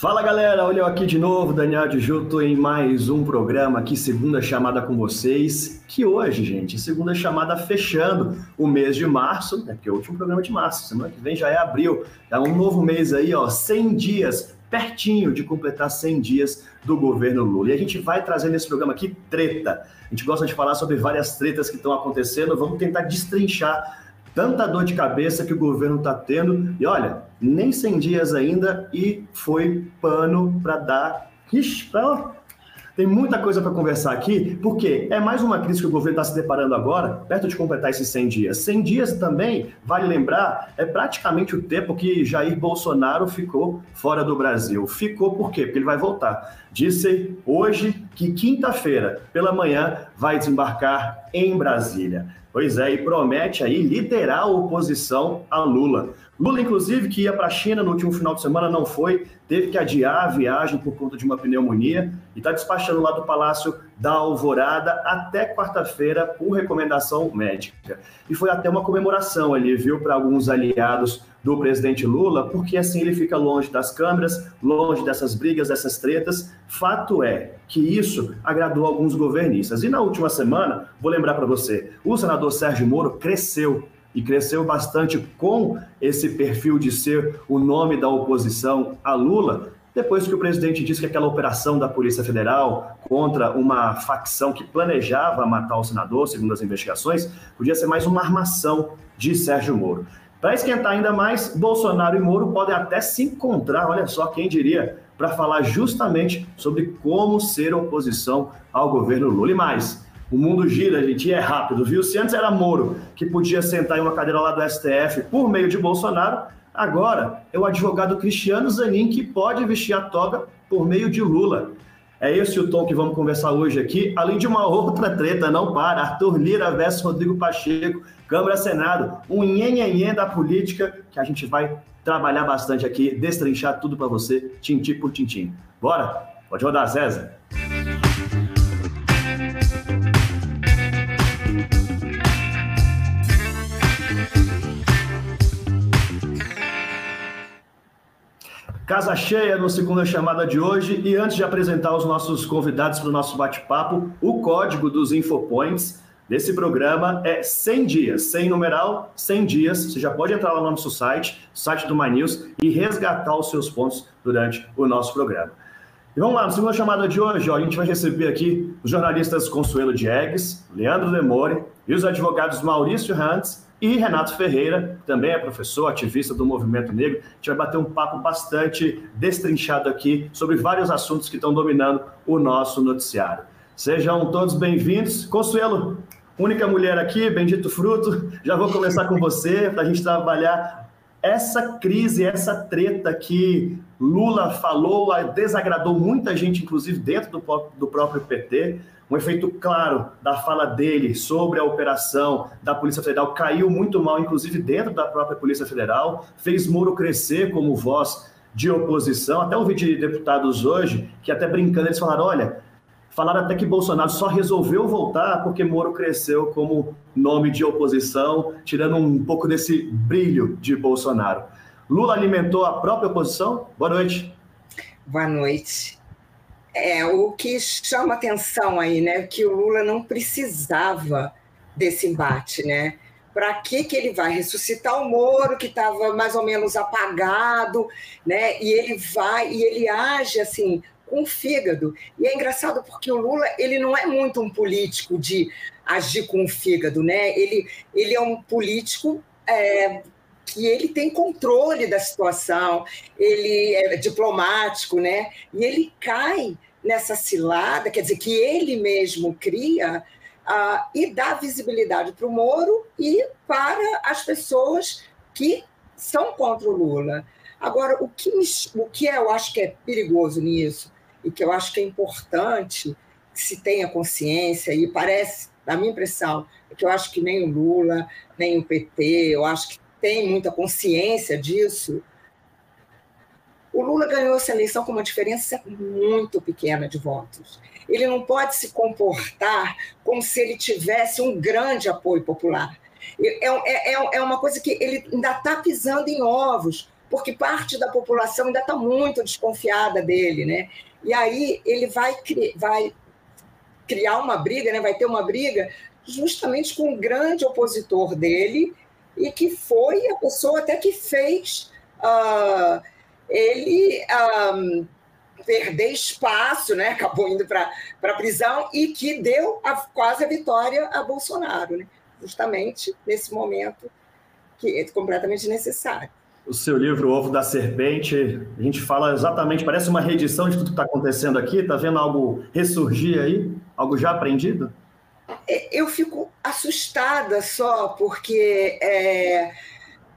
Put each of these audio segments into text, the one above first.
Fala galera, olha eu aqui de novo, Daniel de Juto, em mais um programa aqui, segunda chamada com vocês. Que hoje, gente, segunda chamada fechando o mês de março, né, porque é o último programa de março, semana que vem já é abril, é um novo mês aí, ó, 100 dias, pertinho de completar 100 dias do governo Lula. E a gente vai trazer nesse programa aqui treta. A gente gosta de falar sobre várias tretas que estão acontecendo, vamos tentar destrinchar tanta dor de cabeça que o governo está tendo. E olha, nem 100 dias ainda e foi pano para dar. Ixi, pra... Tem muita coisa para conversar aqui, porque é mais uma crise que o governo está se deparando agora, perto de completar esses 100 dias. 100 dias também, vale lembrar, é praticamente o tempo que Jair Bolsonaro ficou fora do Brasil. Ficou por quê? Porque ele vai voltar. Disse hoje que quinta-feira, pela manhã, vai desembarcar em Brasília. Pois é, e promete aí liderar a oposição a Lula. Lula, inclusive, que ia para a China no último final de semana, não foi, teve que adiar a viagem por conta de uma pneumonia e está despachando lá do Palácio da Alvorada até quarta-feira por recomendação médica. E foi até uma comemoração ali, viu, para alguns aliados do presidente Lula, porque assim ele fica longe das câmeras, longe dessas brigas, dessas tretas. Fato é que isso agradou alguns governistas. E na última semana, vou lembrar para você, o senador Sérgio Moro cresceu e cresceu bastante com esse perfil de ser o nome da oposição a Lula, depois que o presidente disse que aquela operação da Polícia Federal contra uma facção que planejava matar o senador, segundo as investigações, podia ser mais uma armação de Sérgio Moro. Para esquentar ainda mais, Bolsonaro e Moro podem até se encontrar, olha só quem diria, para falar justamente sobre como ser oposição ao governo Lula. E mais, o mundo gira, gente, e é rápido, viu? Se antes era Moro que podia sentar em uma cadeira lá do STF por meio de Bolsonaro, agora é o advogado Cristiano Zanin que pode vestir a toga por meio de Lula. É esse o tom que vamos conversar hoje aqui, além de uma outra treta, não para, Arthur Lira versus Rodrigo Pacheco, Câmara-Senado, um nhenhenhen da política que a gente vai trabalhar bastante aqui, destrinchar tudo para você, tintim por tintim. Bora? Pode rodar, César. Casa cheia no segunda chamada de hoje. E antes de apresentar os nossos convidados para o nosso bate-papo, o código dos Infopoints desse programa é 100 dias, 100 numeral, 100 dias. Você já pode entrar lá no nosso site, site do My News, e resgatar os seus pontos durante o nosso programa. E vamos lá, na segunda chamada de hoje, ó, a gente vai receber aqui os jornalistas Consuelo Diegues, Leandro Demore e os advogados Maurício Hans e Renato Ferreira, também é professor, ativista do movimento negro. A gente vai bater um papo bastante destrinchado aqui sobre vários assuntos que estão dominando o nosso noticiário. Sejam todos bem-vindos. Consuelo, única mulher aqui, bendito fruto. Já vou começar com você para a gente trabalhar essa crise, essa treta que Lula falou, desagradou muita gente, inclusive dentro do, do próprio PT um efeito claro da fala dele sobre a operação da Polícia Federal caiu muito mal, inclusive dentro da própria Polícia Federal, fez Moro crescer como voz de oposição. Até ouvi de deputados hoje que, até brincando, eles falaram: olha, falaram até que Bolsonaro só resolveu voltar porque Moro cresceu como nome de oposição, tirando um pouco desse brilho de Bolsonaro. Lula alimentou a própria oposição? Boa noite. Boa noite. É, o que chama atenção aí, né, que o Lula não precisava desse embate, né? Para que, que ele vai ressuscitar o Moro, que estava mais ou menos apagado, né? E ele vai e ele age assim com o fígado. E é engraçado porque o Lula ele não é muito um político de agir com o fígado, né? Ele, ele é um político é, que ele tem controle da situação, ele é diplomático, né? E ele cai nessa cilada, quer dizer, que ele mesmo cria uh, e dá visibilidade para o Moro e para as pessoas que são contra o Lula. Agora, o que, o que eu acho que é perigoso nisso e que eu acho que é importante que se tenha consciência, e parece, a minha impressão, é que eu acho que nem o Lula, nem o PT, eu acho que tem muita consciência disso. O Lula ganhou essa eleição com uma diferença muito pequena de votos. Ele não pode se comportar como se ele tivesse um grande apoio popular. É, é, é, é uma coisa que ele ainda está pisando em ovos, porque parte da população ainda está muito desconfiada dele, né? E aí ele vai, vai criar uma briga, né? vai ter uma briga justamente com um grande opositor dele e que foi a pessoa até que fez uh, ele um, perder espaço, né? acabou indo para a prisão e que deu a, quase a vitória a Bolsonaro, né? justamente nesse momento que é completamente necessário. O seu livro, Ovo da Serpente, a gente fala exatamente, parece uma reedição de tudo que está acontecendo aqui. Está vendo algo ressurgir aí? Algo já aprendido? É, eu fico assustada só porque é,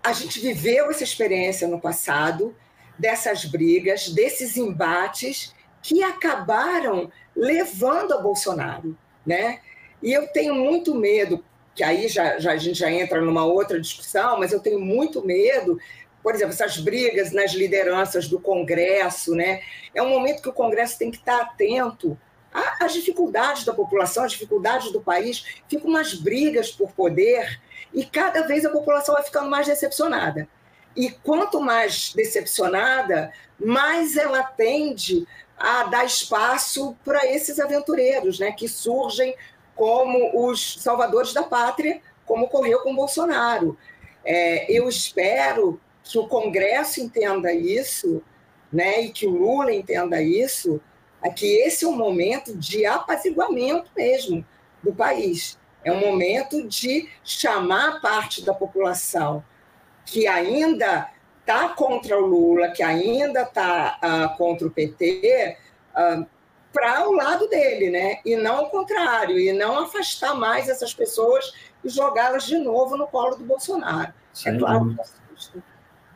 a gente viveu essa experiência no passado, dessas brigas, desses embates que acabaram levando a Bolsonaro, né? E eu tenho muito medo, que aí já, já, a gente já entra numa outra discussão, mas eu tenho muito medo por exemplo, essas brigas nas lideranças do Congresso, né? É um momento que o Congresso tem que estar atento às dificuldades da população, às dificuldades do país. Ficam umas brigas por poder e cada vez a população vai ficando mais decepcionada. E quanto mais decepcionada, mais ela tende a dar espaço para esses aventureiros, né, que surgem como os salvadores da pátria, como ocorreu com Bolsonaro. É, eu espero que o Congresso entenda isso, né, e que o Lula entenda isso, é que esse é um momento de apaziguamento mesmo do país. É um momento de chamar parte da população que ainda está contra o Lula, que ainda está uh, ah, contra o PT, uh, ah, para o lado dele, né? E não ao contrário, e não afastar mais essas pessoas e jogá-las de novo no colo do Bolsonaro. Sim. É claro que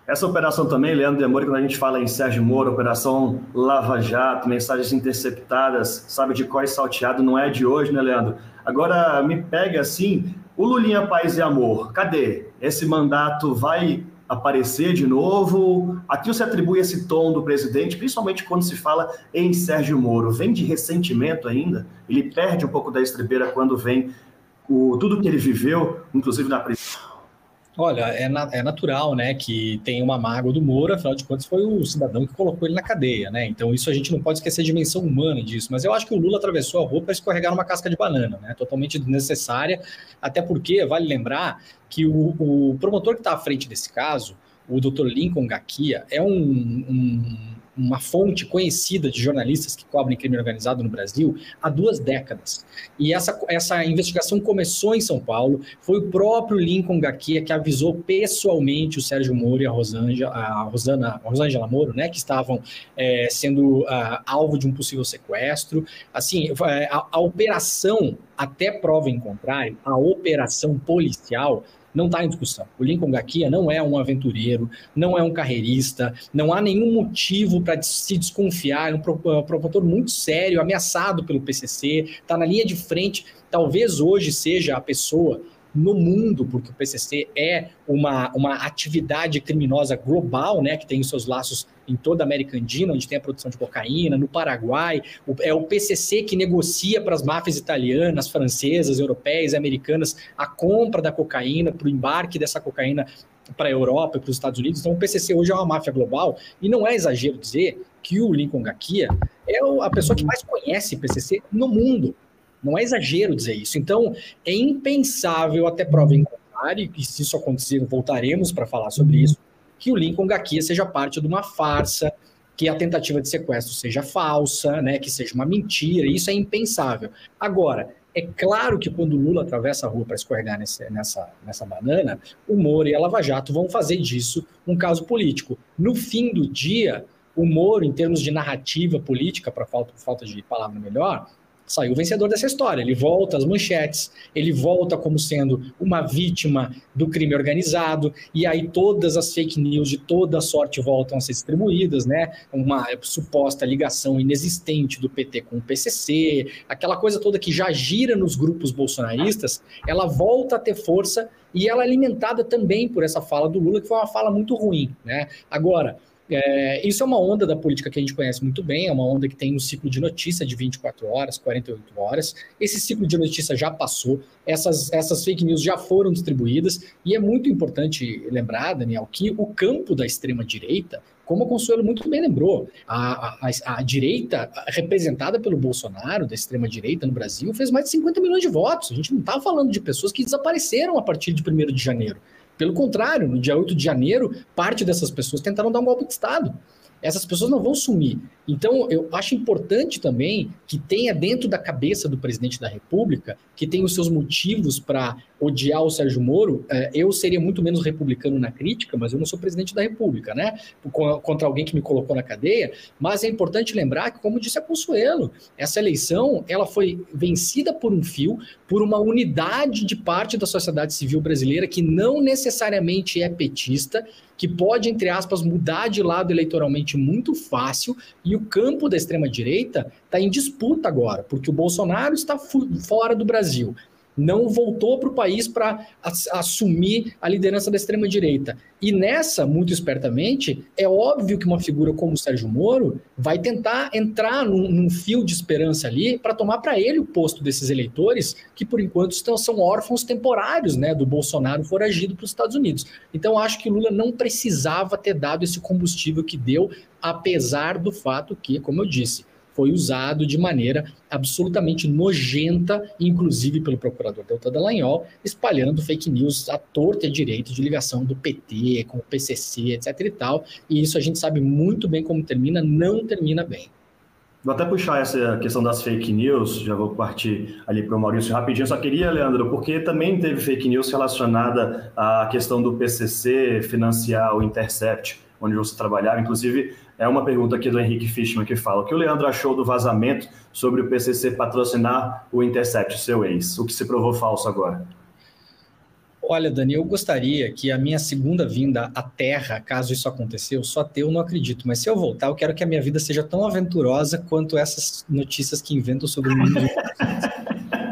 essa operação também, Leandro Demore, quando a gente fala em Sérgio Moro, Operação Lava Jato, mensagens interceptadas, sabe de qual salteado, não é de hoje, né, Leandro? Agora, me pega assim, o Lulinha Paz e Amor, cadê? Esse mandato vai aparecer de novo? Aqui você atribui esse tom do presidente, principalmente quando se fala em Sérgio Moro. Vem de ressentimento ainda? Ele perde um pouco da estribeira quando vem o, tudo que ele viveu, inclusive na prisão Olha, é, na, é, natural, né, que tem uma mágoa do Moro, afinal de contas foi o cidadão que colocou ele na cadeia, né? Então isso a gente não pode esquecer a dimensão humana disso. Mas eu acho que o Lula atravessou a rua para escorregar numa casca de banana, né? Totalmente desnecessária, até porque vale lembrar que o, o promotor que está à frente desse caso, o Dr. Lincoln Gakia, é um, um uma fonte conhecida de jornalistas que cobrem crime organizado no Brasil há duas décadas. E essa, essa investigação começou em São Paulo, foi o próprio Lincoln Gaquia que avisou pessoalmente o Sérgio Moro e a a Rosana, a Rosângela Moro, né, que estavam é, sendo uh, alvo de um possível sequestro. Assim, a, a operação, até prova em contrário, a operação policial não está em discussão. O Lincoln Gaquia não é um aventureiro, não é um carreirista, não há nenhum motivo para se desconfiar, é um promotor muito sério, ameaçado pelo PCC, está na linha de frente, talvez hoje seja a pessoa no mundo, porque o PCC é uma, uma atividade criminosa global, né, que tem os seus laços em toda a América Andina, onde tem a produção de cocaína, no Paraguai. É o PCC que negocia para as máfias italianas, francesas, europeias, americanas a compra da cocaína, para o embarque dessa cocaína para a Europa e para os Estados Unidos. Então, o PCC hoje é uma máfia global e não é exagero dizer que o Lincoln Gakia é a pessoa que mais conhece PCC no mundo. Não é exagero dizer isso. Então, é impensável, até prova em contrário, e se isso acontecer, voltaremos para falar sobre isso, que o Lincoln Gakia seja parte de uma farsa, que a tentativa de sequestro seja falsa, né, que seja uma mentira, isso é impensável. Agora, é claro que quando o Lula atravessa a rua para escorregar nesse, nessa, nessa banana, o Moro e a Lava Jato vão fazer disso um caso político. No fim do dia, o Moro, em termos de narrativa política, para falta, falta de palavra melhor, saiu vencedor dessa história. Ele volta às manchetes, ele volta como sendo uma vítima do crime organizado, e aí todas as fake news de toda sorte voltam a ser distribuídas, né? Uma suposta ligação inexistente do PT com o PCC, aquela coisa toda que já gira nos grupos bolsonaristas, ela volta a ter força e ela é alimentada também por essa fala do Lula, que foi uma fala muito ruim, né? Agora, É, isso é uma onda da política que a gente conhece muito bem, é uma onda que tem um ciclo de notícia de 24 horas, 48 horas. Esse ciclo de notícia já passou, essas, essas fake news já foram distribuídas, e é muito importante lembrar, Daniel, que o campo da extrema-direita, como a Consuelo muito bem lembrou, a, a, a, direita representada pelo Bolsonaro, da extrema-direita no Brasil, fez mais de 50 milhões de votos. A gente não está falando de pessoas que desapareceram a partir de 1 de janeiro. Pelo contrário, no dia 8 de janeiro, parte dessas pessoas tentaram dar um golpe de Estado essas pessoas não vão sumir. Então, eu acho importante também que tenha dentro da cabeça do presidente da República, que tem os seus motivos para odiar o Sérgio Moro. É, eu seria muito menos republicano na crítica, mas eu não sou presidente da República, né? Contra alguém que me colocou na cadeia. Mas é importante lembrar que, como disse a Consuelo, essa eleição ela foi vencida por um fio, por uma unidade de parte da sociedade civil brasileira que não necessariamente é petista, que pode, entre aspas, mudar de lado eleitoralmente muito fácil, e o campo da extrema-direita está em disputa agora, porque o Bolsonaro está fora do Brasil não voltou para o país para assumir a liderança da extrema-direita. E nessa, muito espertamente, é óbvio que uma figura como o Sérgio Moro vai tentar entrar num, num fio de esperança ali para tomar para ele o posto desses eleitores que, por enquanto, estão, são órfãos temporários né, do Bolsonaro foragido para os Estados Unidos. Então, acho que Lula não precisava ter dado esse combustível que deu, apesar do fato que, como eu disse, foi usado de maneira absolutamente nojenta, inclusive pelo procurador Deltan Dallagnol, espalhando fake news à torta e à direita de ligação do PT com o PCC, etc e tal. E isso a gente sabe muito bem como termina, não termina bem. Vou até puxar essa questão das fake news, já vou partir ali para o Maurício rapidinho. Só queria, Leandro, porque também teve fake news relacionada à questão do PCC financiar o Intercept, onde você trabalhava. Inclusive, é uma pergunta aqui do Henrique Fishman que fala: o que o Leandro achou do vazamento sobre o PCC patrocinar o Intercept, seu ex? O que se provou falso agora? Olha, Dani, eu gostaria que a minha segunda vinda à Terra, caso isso aconteceu, só ter eu não acredito, mas se eu voltar, eu quero que a minha vida seja tão aventurosa quanto essas notícias que inventam sobre o mundo.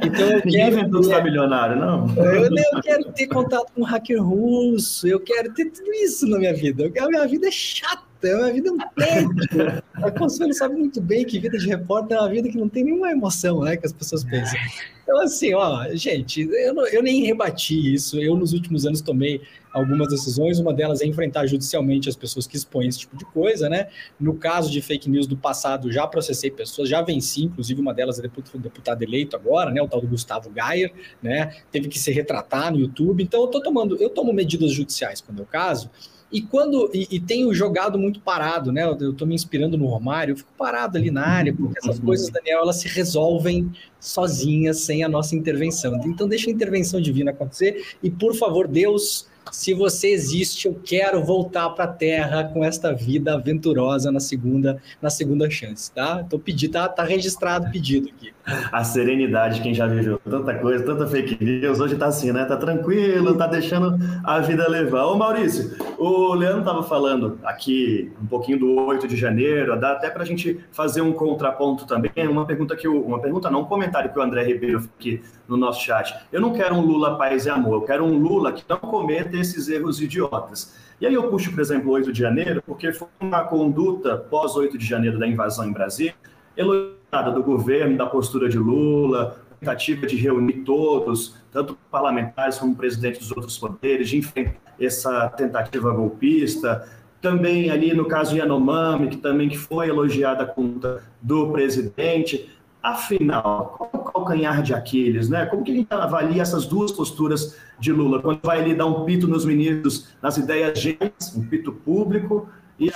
Então eu Ninguém quero inventou ter... milionário, não? Eu, eu, quero ter contato com um hacker russo, eu quero ter tudo isso na minha vida. A minha vida é chata é uma vida tédio. A Consuelo sabe muito bem que vida de repórter é uma vida que não tem nenhuma emoção, né? Que as pessoas pensam. Então, assim, ó, gente, eu, não, eu nem rebati isso. Eu, nos últimos anos, tomei algumas decisões. Uma delas é enfrentar judicialmente as pessoas que expõem esse tipo de coisa, né? No caso de fake news do passado, já processei pessoas, já venci, inclusive uma delas é deputado eleito agora, né? O tal do Gustavo Gayer, né? Teve que se retratar no YouTube. Então, eu tô tomando, eu tomo medidas judiciais quando é o caso. E quando e, e, tenho jogado muito parado, né? Eu, estou me inspirando no Romário, eu fico parado ali na área, porque essas uhum. coisas, Daniel, elas se resolvem sozinhas, sem a nossa intervenção. Então deixa a intervenção divina acontecer e, por favor, Deus, se você existe, eu quero voltar para a Terra com esta vida aventurosa na segunda, na segunda chance, tá? Tô pedindo, tá, tá registrado o pedido aqui. A serenidade, quem já viveu tanta coisa, tanta fake news, hoje tá assim, né? Tá tranquilo, tá deixando a vida levar. Ô Maurício, o Leandro tava falando aqui um pouquinho do 8 de janeiro, dá até pra gente fazer um contraponto também, uma pergunta que o, uma pergunta não, um comentário que o André Ribeiro aqui no nosso chat. Eu não quero um Lula paz e amor, eu quero um Lula que não cometa esses erros idiotas. E aí eu puxo, por exemplo, o 8 de janeiro, porque foi uma conduta pós 8 de janeiro da invasão em Brasília, elogiada do governo, da postura de Lula, tentativa de reunir todos, tanto parlamentares como presidentes dos outros poderes, de enfrentar essa tentativa golpista. Também ali no caso Yanomami, que também foi elogiada a conta do presidente. Afinal, qual é o calcanhar de Aquiles, né? Como que a gente avalia essas duas posturas de Lula? Quando vai ali dar um pito nos ministros, nas ideias gêmeas, um pito público, e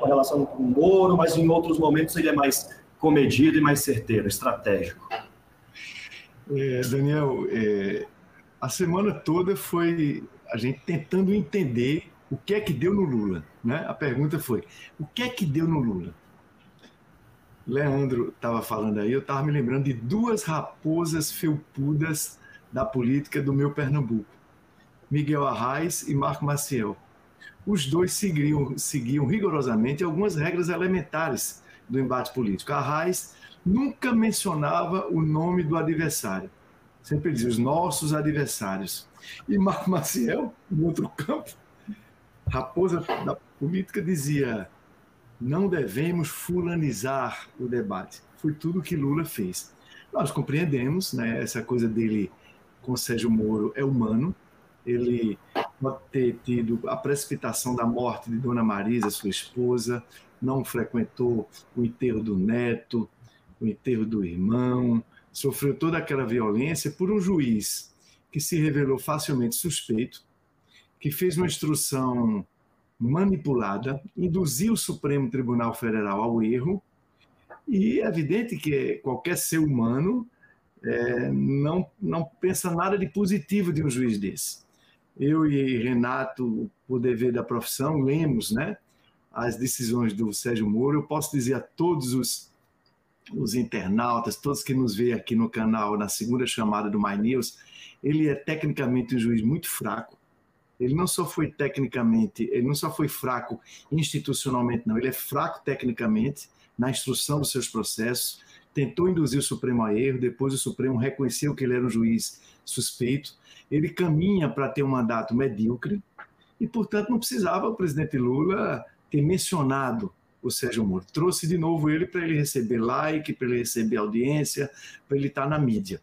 com relação com o Moro, mas em outros momentos ele é mais comedido e mais certeiro, estratégico. É, Daniel, é, a semana toda foi a gente tentando entender o que é que deu no Lula. Né? A pergunta foi: o que é que deu no Lula? Leandro estava falando aí, eu estava me lembrando de duas raposas felpudas da política do meu Pernambuco, Miguel Arraes e Marco Maciel. Os dois seguiam, seguiam rigorosamente algumas regras elementares do embate político. Arraes nunca mencionava o nome do adversário, sempre dizia os nossos adversários. E Marco Maciel, no outro campo, raposa da política dizia não devemos fulanizar o debate. Foi tudo que Lula fez. Nós compreendemos, né, essa coisa dele com Sérgio Moro é humano. Ele pode ter tido a precipitação da morte de Dona Marisa, sua esposa, não frequentou o enterro do neto, o enterro do irmão, sofreu toda aquela violência por um juiz que se revelou facilmente suspeito, que fez uma instrução manipulada, induziu o Supremo Tribunal Federal ao erro, e é evidente que qualquer ser humano é, não, não pensa nada de positivo de um juiz desse. Eu e Renato, por dever da profissão, lemos né, as decisões do Sérgio Moro. Eu posso dizer a todos os, os internautas, todos que nos veem aqui no canal, na segunda chamada do My News, ele é tecnicamente um juiz muito fraco, ele não só foi tecnicamente, ele não só foi fraco institucionalmente, não, ele é fraco tecnicamente na instrução dos seus processos, tentou induzir o Supremo a erro, depois o Supremo reconheceu que ele era um juiz suspeito, ele caminha para ter um mandato medíocre e, portanto, não precisava o presidente Lula ter mencionado o Sérgio Moro. Trouxe de novo ele para ele receber like, para ele receber audiência, para ele estar na mídia.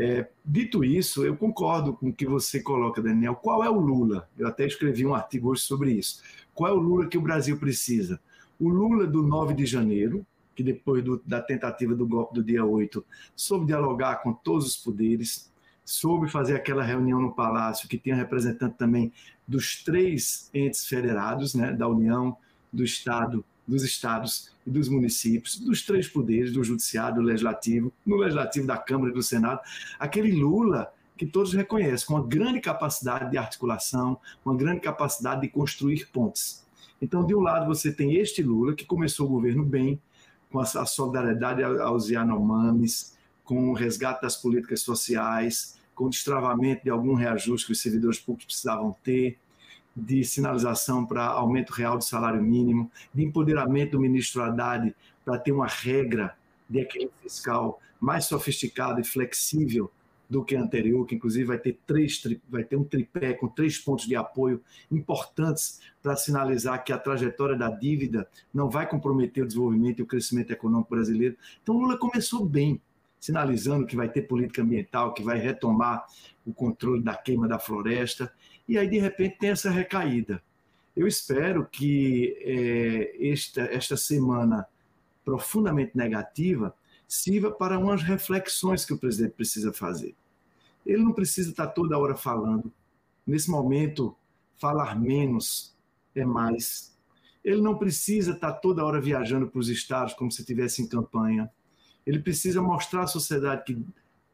É, dito isso, eu concordo com o que você coloca, Daniel. Qual é o Lula? Eu até escrevi um artigo hoje sobre isso. Qual é o Lula que o Brasil precisa? O Lula do 9 de janeiro, que depois do, da tentativa do golpe do dia 8, soube dialogar com todos os poderes, soube fazer aquela reunião no Palácio, que tinha representante também dos três entes federados, né, da União, do Estado dos estados e dos municípios, dos três poderes, do judiciário, do legislativo, no legislativo da Câmara e do Senado, aquele Lula que todos reconhecem, com uma grande capacidade de articulação, uma grande capacidade de construir pontes. Então, de um lado, você tem este Lula, que começou o governo bem, com a solidariedade aos Yanomamis, com o resgate das políticas sociais, com o destravamento de algum reajuste que os servidores públicos precisavam ter, de sinalização para aumento real do salário mínimo, de empoderamento do ministro Haddad para ter uma regra de equilíbrio fiscal mais sofisticada e flexível do que a anterior, que inclusive vai ter três, vai ter um tripé com três pontos de apoio importantes para sinalizar que a trajetória da dívida não vai comprometer o desenvolvimento e o crescimento econômico brasileiro. Então Lula começou bem, sinalizando que vai ter política ambiental, que vai retomar o controle da queima da floresta e aí de repente tem essa recaída. Eu espero que é, esta, esta semana profundamente negativa sirva para umas reflexões que o presidente precisa fazer. Ele não precisa estar toda hora falando. Nesse momento, falar menos é mais. Ele não precisa estar toda hora viajando para os estados como se estivesse em campanha. Ele precisa mostrar à sociedade que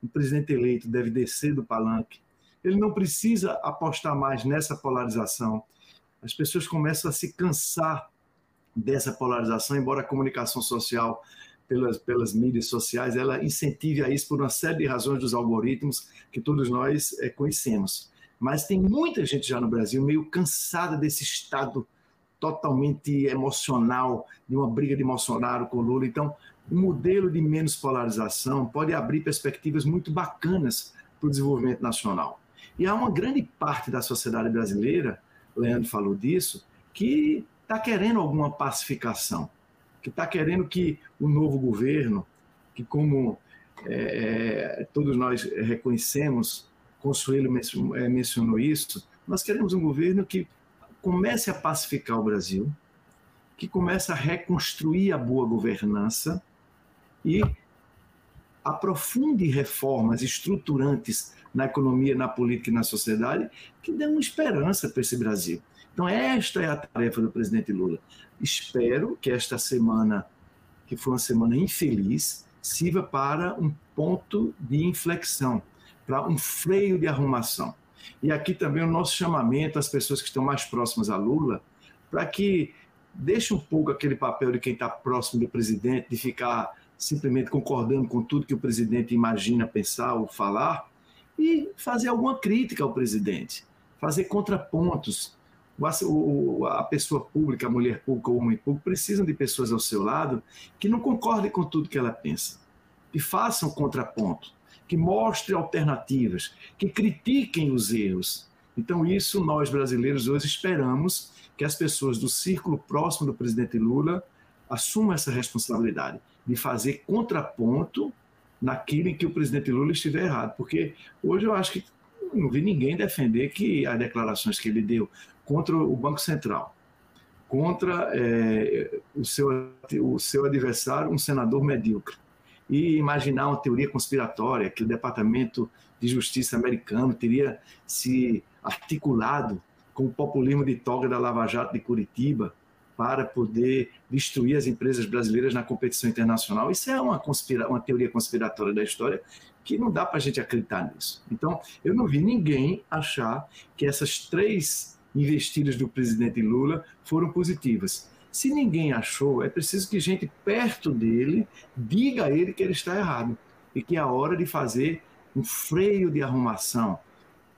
o presidente eleito deve descer do palanque, ele não precisa apostar mais nessa polarização. As pessoas começam a se cansar dessa polarização, embora a comunicação social pelas, pelas mídias sociais, ela incentive a isso por uma série de razões dos algoritmos que todos nós é, conhecemos. Mas tem muita gente já no Brasil meio cansada desse estado totalmente emocional, de uma briga de Bolsonaro com Lula. Então, um modelo de menos polarização pode abrir perspectivas muito bacanas para o desenvolvimento nacional. E há uma grande parte da sociedade brasileira, Leandro falou disso, que está querendo alguma pacificação, que está querendo que o novo governo, que como é, é todos nós reconhecemos, Consuelo é, mencionou isso, nós queremos um governo que comece a pacificar o Brasil, que comece a reconstruir a boa governança e aprofunde reformas estruturantes na economia, na política e na sociedade que dão esperança para esse Brasil. Então, esta é a tarefa do presidente Lula. Espero que esta semana, que foi uma semana infeliz, sirva para um ponto de inflexão, para um freio de arrumação. E aqui também o nosso chamamento às pessoas que estão mais próximas a Lula, para que deixe um pouco aquele papel de quem está próximo do presidente, de ficar simplesmente concordando com tudo que o presidente imagina pensar ou falar, e fazer alguma crítica ao presidente, fazer contrapontos. A pessoa pública, a mulher pública ou o homem público precisam de pessoas ao seu lado que não concordem com tudo que ela pensa, que façam contraponto, que mostrem alternativas, que critiquem os erros, Então, isso nós brasileiros hoje esperamos que as pessoas do círculo próximo do presidente Lula assumam essa responsabilidade de fazer contraponto naquilo em que o presidente Lula estiver errado. Porque hoje eu acho que não vi ninguém defender que as declarações que ele deu contra o Banco Central, contra é, o, seu, o seu adversário, um senador medíocre, e imaginar uma teoria conspiratória que o Departamento de Justiça americano teria se articulado com o populismo de toga da Lava Jato de Curitiba para poder destruir as empresas brasileiras na competição internacional. Isso é uma, conspira uma teoria conspiratória da história que não dá para a gente acreditar nisso. Então, eu não vi ninguém achar que essas três investidas do presidente Lula foram positivas. Se ninguém achou, é preciso que gente perto dele diga a ele que ele está errado e que é a hora de fazer um freio de arrumação.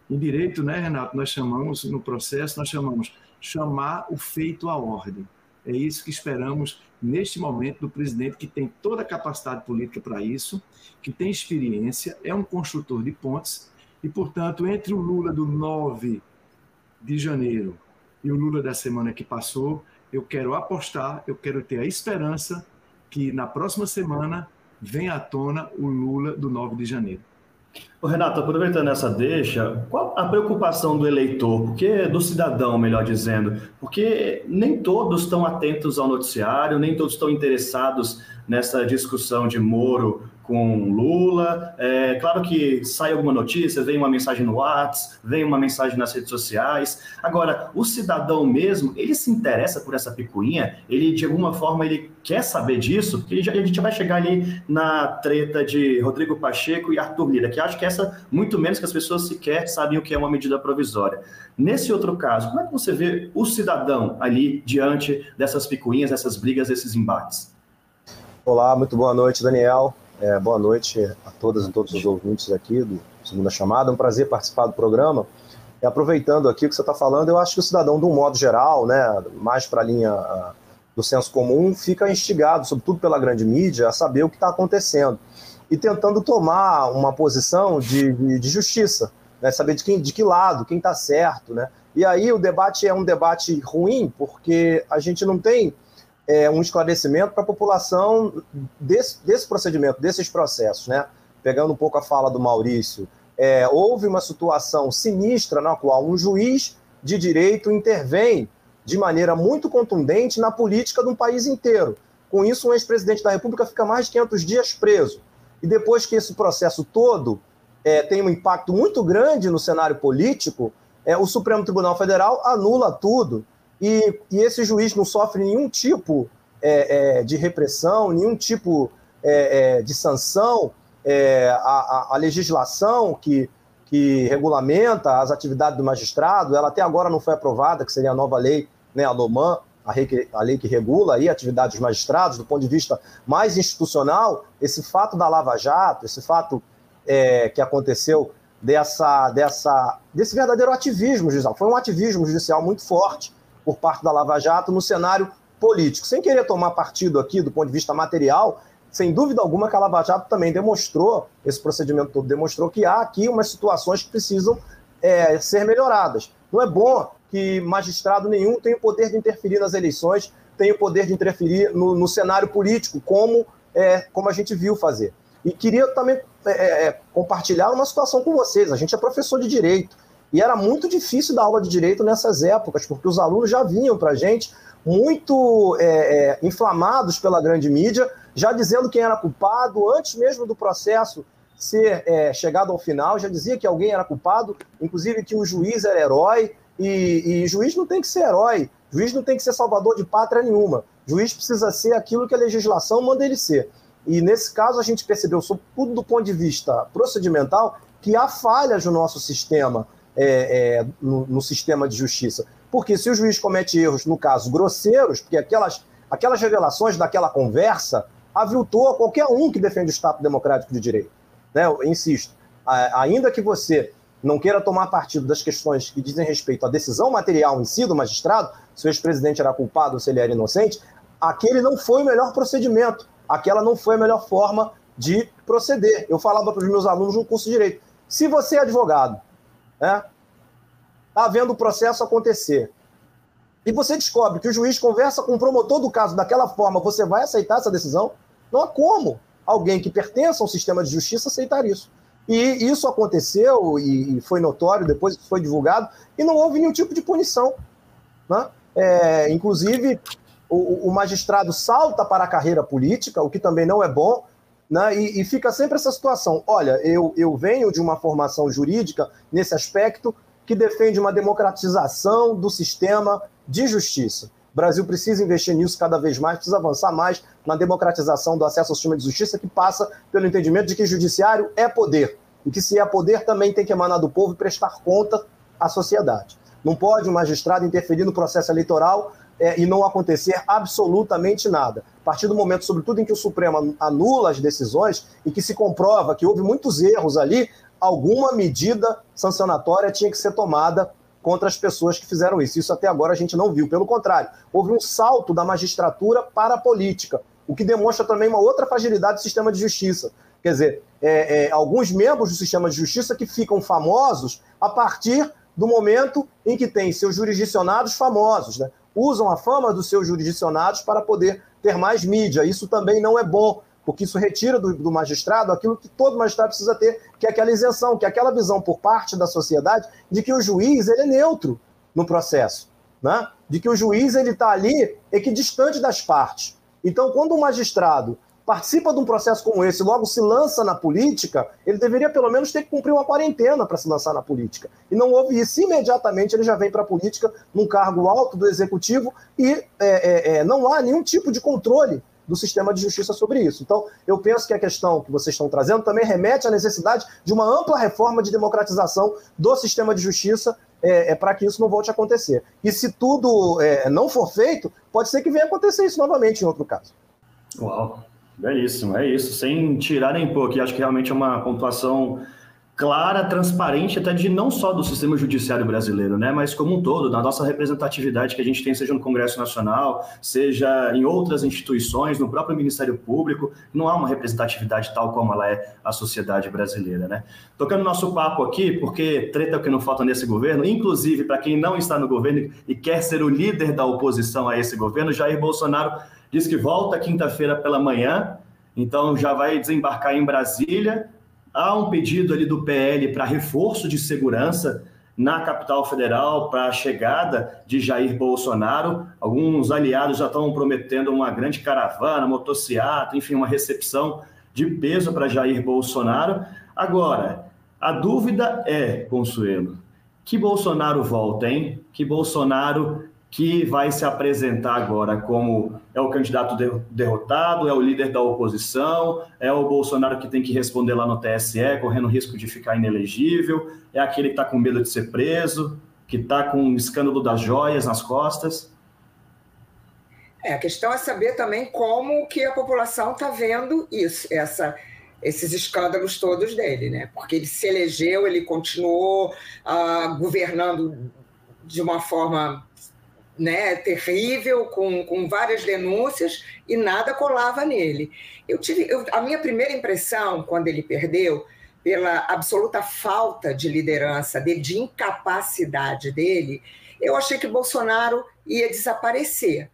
Em direito, né, Renato, nós chamamos, no processo, nós chamamos chamar o feito à ordem. É isso que esperamos neste momento do presidente, que tem toda a capacidade política para isso, que tem experiência, é um construtor de pontes, e, portanto, entre o Lula do 9 de janeiro e o Lula da semana que passou, eu quero apostar, eu quero ter a esperança que na próxima semana venha à tona o Lula do 9 de janeiro. Renato, aproveitando essa deixa, qual a preocupação do eleitor, porque do cidadão, melhor dizendo, porque nem todos estão atentos ao noticiário, nem todos estão interessados nessa discussão de Moro com Lula. É claro que sai alguma notícia, vem uma mensagem no WhatsApp, vem uma mensagem nas redes sociais. Agora, o cidadão mesmo, ele se interessa por essa picuinha? Ele, de alguma forma, ele quer saber disso? Porque a gente vai chegar ali na treta de Rodrigo Pacheco e Arthur Lira, que acho que essa, muito menos que as pessoas sequer sabem o que é uma medida provisória. Nesse outro caso, como é que você vê o cidadão ali diante dessas picuinhas, dessas brigas, desses embates? Olá, muito boa noite, Daniel. É, boa noite a todas e todos os ouvintes aqui do Segunda Chamada. É um prazer participar do programa. E aproveitando aqui o que você está falando, eu acho que o cidadão, de um modo geral, né, mais para a linha do senso comum, fica instigado, sobretudo pela grande mídia, a saber o que está acontecendo e tentando tomar uma posição de, de, de justiça, né, saber de, quem, de que lado, quem está certo. Né? E aí o debate é um debate ruim, porque a gente não tem é, um esclarecimento para a população desse, desse procedimento, desses processos. Né? Pegando um pouco a fala do Maurício, é, houve uma situação sinistra na qual um juiz de direito intervém de maneira muito contundente na política de um país inteiro. Com isso, um ex-presidente da República fica mais de 500 dias preso. E depois que esse processo todo é, tem um impacto muito grande no cenário político, é, o Supremo Tribunal Federal anula tudo e, e esse juiz não sofre nenhum tipo é, é, de repressão, nenhum tipo é, é de sanção. É, a, a, legislação que, que regulamenta as atividades do magistrado, ela até agora não foi aprovada, que seria a nova lei, né, a a lei, que, a lei que regula aí a atividade dos magistrados, do ponto de vista mais institucional, esse fato da Lava Jato, esse fato é, que aconteceu dessa, dessa, desse verdadeiro ativismo judicial, foi um ativismo judicial muito forte, por parte da Lava Jato no cenário político. Sem querer tomar partido aqui do ponto de vista material, sem dúvida alguma que a Lava Jato também demonstrou, esse procedimento todo demonstrou que há aqui umas situações que precisam é, ser melhoradas. Não é bom que magistrado nenhum tenha o poder de interferir nas eleições, tenha o poder de interferir no, no cenário político, como, é, como a gente viu fazer. E queria também é, é compartilhar uma situação com vocês. A gente é professor de direito. E era muito difícil dar aula de direito nessas épocas, porque os alunos já vinham para a gente muito é, é, inflamados pela grande mídia, já dizendo quem era culpado, antes mesmo do processo ser é, chegado ao final, já dizia que alguém era culpado, inclusive que o juiz era herói, e, e juiz não tem que ser herói, juiz não tem que ser salvador de pátria nenhuma, juiz precisa ser aquilo que a legislação manda ele ser. E nesse caso a gente percebeu, sobretudo do ponto de vista procedimental, que há falhas no nosso sistema é, é, no, no, sistema de justiça. Porque se o juiz comete erros, no caso, grosseiros, porque aquelas, aquelas revelações daquela conversa aviltou a qualquer um que defende o Estado Democrático de Direito. Né? Eu insisto, ainda que você não queira tomar partido das questões que dizem respeito à decisão material em si do magistrado, se o ex-presidente era culpado ou se ele era inocente, aquele não foi o melhor procedimento, aquela não foi a melhor forma de proceder. Eu falava para os meus alunos no curso de Direito, se você é advogado né? está vendo o processo acontecer, e você descobre que o juiz conversa com o promotor do caso daquela forma, você vai aceitar essa decisão? Não há como alguém que pertença ao sistema de justiça aceitar isso. E isso aconteceu e foi notório, depois foi divulgado, e não houve nenhum tipo de punição. Né? É, inclusive, o, o, magistrado salta para a carreira política, o que também não é bom, né? e, e fica sempre essa situação. Olha, eu, eu venho de uma formação jurídica nesse aspecto que defende uma democratização do sistema de justiça. O Brasil precisa investir nisso cada vez mais, precisa avançar mais na democratização do acesso ao sistema de justiça, que passa pelo entendimento de que judiciário é poder. E que, se é poder, também tem que emanar do povo e prestar conta à sociedade. Não pode um magistrado interferir no processo eleitoral é, e não acontecer absolutamente nada. A partir do momento, sobretudo, em que o Supremo anula as decisões e que se comprova que houve muitos erros ali, alguma medida sancionatória tinha que ser tomada contra as pessoas que fizeram isso. Isso até agora a gente não viu. Pelo contrário, houve um salto da magistratura para a política, o que demonstra também uma outra fragilidade do sistema de justiça. Quer dizer, é, é, alguns membros do sistema de justiça que ficam famosos a partir do momento em que têm seus jurisdicionados famosos, né? Usam a fama dos seus jurisdicionados para poder ter mais mídia. Isso também não é bom, porque isso retira do, do, magistrado aquilo que todo magistrado precisa ter, que é aquela isenção, que é aquela visão por parte da sociedade de que o juiz ele é neutro no processo, né? de que o juiz ele está ali equidistante das partes. Então, quando o magistrado participa de um processo como esse, logo se lança na política, ele deveria pelo menos ter que cumprir uma quarentena para se lançar na política. E não houve isso. Imediatamente ele já vem para a política num cargo alto do executivo e é, é, é, não há nenhum tipo de controle do sistema de justiça sobre isso. Então, eu penso que a questão que vocês estão trazendo também remete à necessidade de uma ampla reforma de democratização do sistema de justiça é, é para que isso não volte a acontecer. E se tudo é, não for feito, pode ser que venha acontecer isso novamente em outro caso. Uau, belíssimo, é isso. Sem tirar nem pôr, que acho que realmente é uma pontuação clara, transparente, até de não só do sistema judiciário brasileiro, né, mas como um todo, da nossa representatividade que a gente tem, seja no Congresso Nacional, seja em outras instituições, no próprio Ministério Público, não há uma representatividade tal como ela é a sociedade brasileira, né. Tocando nosso papo aqui, porque treta que não falta nesse governo, inclusive para quem não está no governo e quer ser o líder da oposição a esse governo, Jair Bolsonaro diz que volta quinta-feira pela manhã, então já vai desembarcar em Brasília, Há um pedido ali do PL para reforço de segurança na capital federal para a chegada de Jair Bolsonaro. Alguns aliados já estão prometendo uma grande caravana, motocicleta, enfim, uma recepção de peso para Jair Bolsonaro. Agora, a dúvida é, Consuelo, que Bolsonaro volta, hein? Que Bolsonaro que vai se apresentar agora como é o candidato derrotado, é o líder da oposição, é o Bolsonaro que tem que responder lá no TSE, correndo risco de ficar inelegível, é aquele que está com medo de ser preso, que está com um escândalo das joias nas costas. É, a questão é saber também como que a população está vendo isso, essa, esses escândalos todos dele, né? Porque ele se elegeu, ele continuou uh, governando de uma forma né, terrível, com, com várias denúncias, e nada colava nele. Eu tive, eu, a minha primeira impressão, quando ele perdeu, pela absoluta falta de liderança de incapacidade dele, eu achei que Bolsonaro ia desaparecer,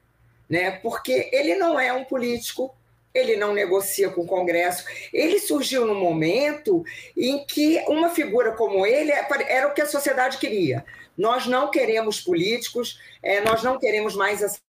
né? porque ele não é um político ele não negocia com o Congresso. Ele surgiu num momento em que uma figura como ele era o que a sociedade queria. Nós não queremos políticos, é, nós não queremos mais essa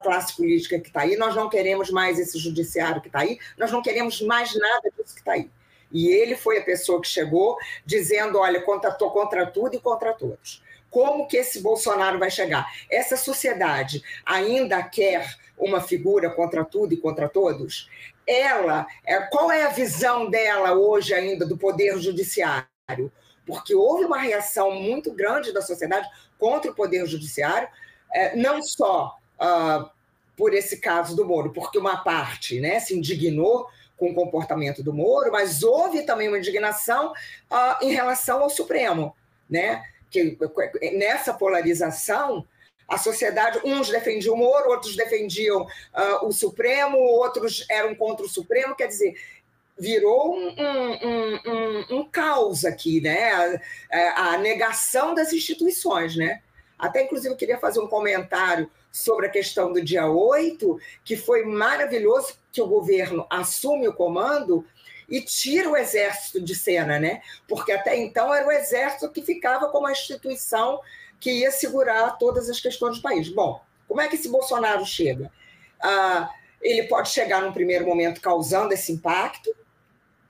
classe política que está aí, nós não queremos mais esse judiciário que está aí, nós não queremos mais nada disso que está aí. E ele foi a pessoa que chegou dizendo: olha, estou contra tudo e contra todos. Como que esse Bolsonaro vai chegar? Essa sociedade ainda quer uma figura contra tudo e contra todos? Ela, é, qual é a visão dela hoje ainda do poder judiciário? Porque houve uma reação muito grande da sociedade contra o Poder Judiciário, é, não só uh, por esse caso do Moro, porque uma parte né, se indignou com o comportamento do Moro, mas houve também uma indignação uh, em relação ao Supremo, né? Que nessa polarização a sociedade, uns defendiam o Moro, outros defendiam uh, o Supremo, outros eram contra o Supremo, quer dizer, virou um, um, um, um, caos aqui, né? A, a, negação das instituições, né? Até, inclusive, eu queria fazer um comentário sobre a questão do dia 8, que foi maravilhoso que o governo assume o comando e tira o exército de cena, né? Porque até então era o exército que ficava como a instituição que ia segurar todas as questões do país. Bom, como é que esse Bolsonaro chega? Ah, ele pode chegar num primeiro momento causando esse impacto,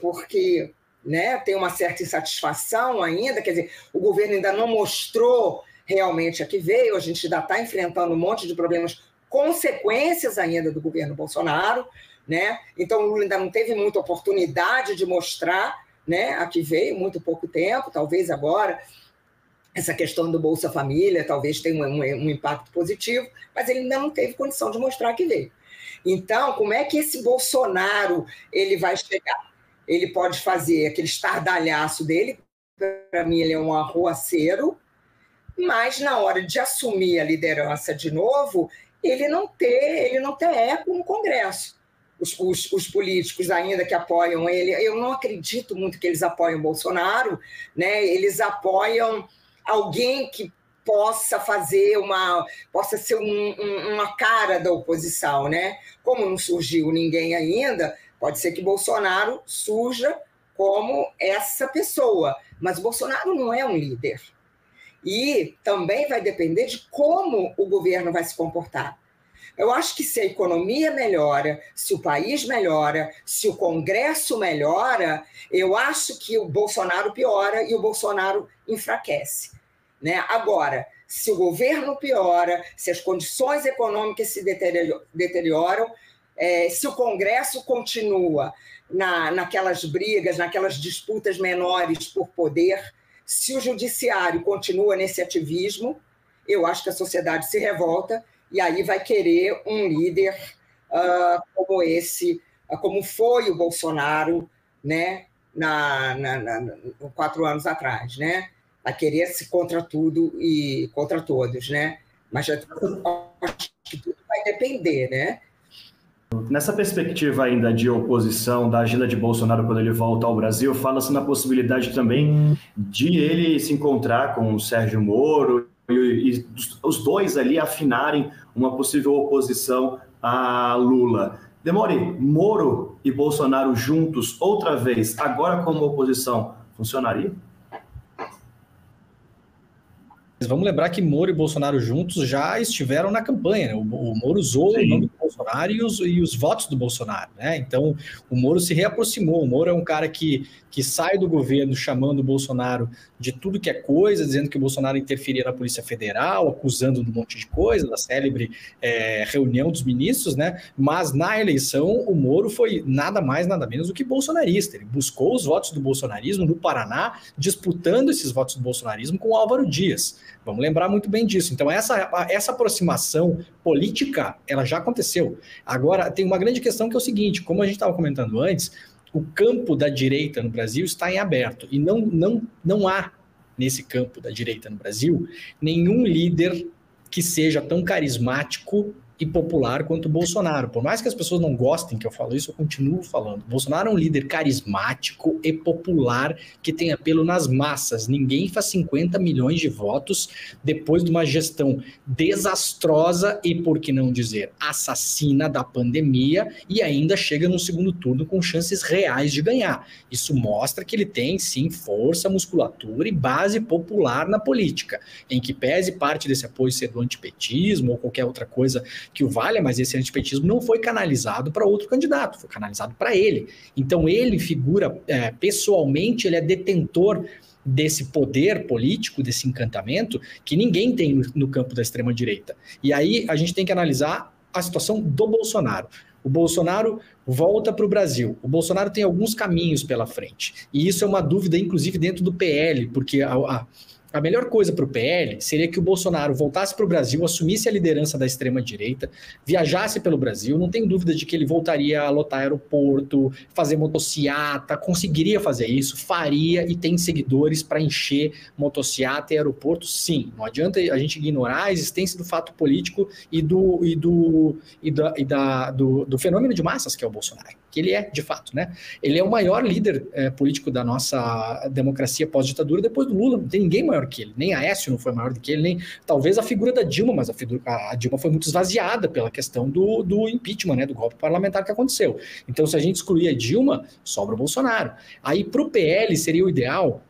porque né, tem uma certa insatisfação ainda, quer dizer, o governo ainda não mostrou realmente a que veio, a gente ainda está enfrentando um monte de problemas, consequências ainda do governo Bolsonaro, né? Então o Lula ainda não teve muita oportunidade de mostrar né, a que veio, muito pouco tempo, talvez agora essa questão do Bolsa Família talvez tenha um, um, um, impacto positivo, mas ele ainda não teve condição de mostrar que veio. Então, como é que esse Bolsonaro ele vai chegar? Ele pode fazer aquele estardalhaço dele, para mim ele é um arruaceiro, mas na hora de assumir a liderança de novo, ele não ter, ele não ter eco no Congresso. Os, os, os, políticos ainda que apoiam ele, eu não acredito muito que eles apoiam Bolsonaro, né? Eles apoiam alguém que possa fazer uma, possa ser um, um, uma cara da oposição, né? Como não surgiu ninguém ainda, pode ser que Bolsonaro surja como essa pessoa, mas Bolsonaro não é um líder. E também vai depender de como o governo vai se comportar. Eu acho que se a economia melhora, se o país melhora, se o Congresso melhora, eu acho que o Bolsonaro piora e o Bolsonaro enfraquece. Né? Agora, se o governo piora, se as condições econômicas se deterioram, é, se o Congresso continua na, naquelas brigas, naquelas disputas menores por poder, se o Judiciário continua nesse ativismo, eu acho que a sociedade se revolta e aí vai querer um líder uh, como esse, uh, como foi o Bolsonaro, né, na, na, na, quatro anos atrás, né? a querer-se contra tudo e contra todos, né? Mas acho que tudo vai depender, né? Nessa perspectiva ainda de oposição da agenda de Bolsonaro quando ele volta ao Brasil, fala-se na possibilidade também de ele se encontrar com o Sérgio Moro e, e os dois ali afinarem uma possível oposição a Lula. Demore, Moro e Bolsonaro juntos outra vez, agora como oposição, funcionaria? Vamos lembrar que Moro e Bolsonaro juntos já estiveram na campanha. Né? O, Moro usou Sim. o nome do Bolsonaro e os, e os, votos do Bolsonaro. Né? Então, o Moro se reaproximou. O Moro é um cara que, que sai do governo chamando o Bolsonaro de tudo que é coisa, dizendo que o Bolsonaro interferia na Polícia Federal, acusando de um monte de coisa, da célebre é, reunião dos ministros, né? Mas na eleição, o Moro foi nada mais, nada menos do que bolsonarista. Ele buscou os votos do bolsonarismo no Paraná, disputando esses votos do bolsonarismo com Álvaro Dias. Vamos lembrar muito bem disso. Então, essa, essa aproximação política, ela já aconteceu. Agora, tem uma grande questão que é o seguinte: como a gente estava comentando antes, o campo da direita no Brasil está em aberto e não, não, não há nesse campo da direita no Brasil nenhum líder que seja tão carismático e popular quanto o Bolsonaro. Por mais que as pessoas não gostem que eu falo isso, eu continuo falando. Bolsonaro é um líder carismático e popular que tem apelo nas massas. Ninguém faz 50 milhões de votos depois de uma gestão desastrosa e, por que não dizer, assassina da pandemia e ainda chega no segundo turno com chances reais de ganhar. Isso mostra que ele tem, sim, força, musculatura e base popular na política, em que pese parte desse apoio ser do antipetismo ou qualquer outra coisa que o valha, mas esse antipetismo não foi canalizado para outro candidato, foi canalizado para ele. Então ele figura é, pessoalmente, ele é detentor desse poder político, desse encantamento, que ninguém tem no, no campo da extrema-direita. E aí a gente tem que analisar a situação do Bolsonaro. O Bolsonaro volta para o Brasil. O Bolsonaro tem alguns caminhos pela frente. E isso é uma dúvida, inclusive, dentro do PL, porque a, a A melhor coisa para o PL seria que o Bolsonaro voltasse para o Brasil, assumisse a liderança da extrema-direita, viajasse pelo Brasil. Não tenho dúvida de que ele voltaria a lotar aeroporto, fazer motociata, conseguiria fazer isso, faria e tem seguidores para encher motociata e aeroporto, sim. Não adianta a gente ignorar a existência do fato político e do, e do, e da, e da do, do fenômeno de massas que é o Bolsonaro que ele é, de fato, né? Ele é o maior líder é, político da nossa democracia pós-ditadura depois do Lula. Não tem ninguém maior que ele. Nem a Aécio não foi maior do que ele, nem talvez a figura da Dilma, mas a, figura, a Dilma foi muito esvaziada pela questão do, do impeachment, né? Do golpe parlamentar que aconteceu. Então, se a gente excluir a Dilma, sobra o Bolsonaro. Aí, para o PL, seria o ideal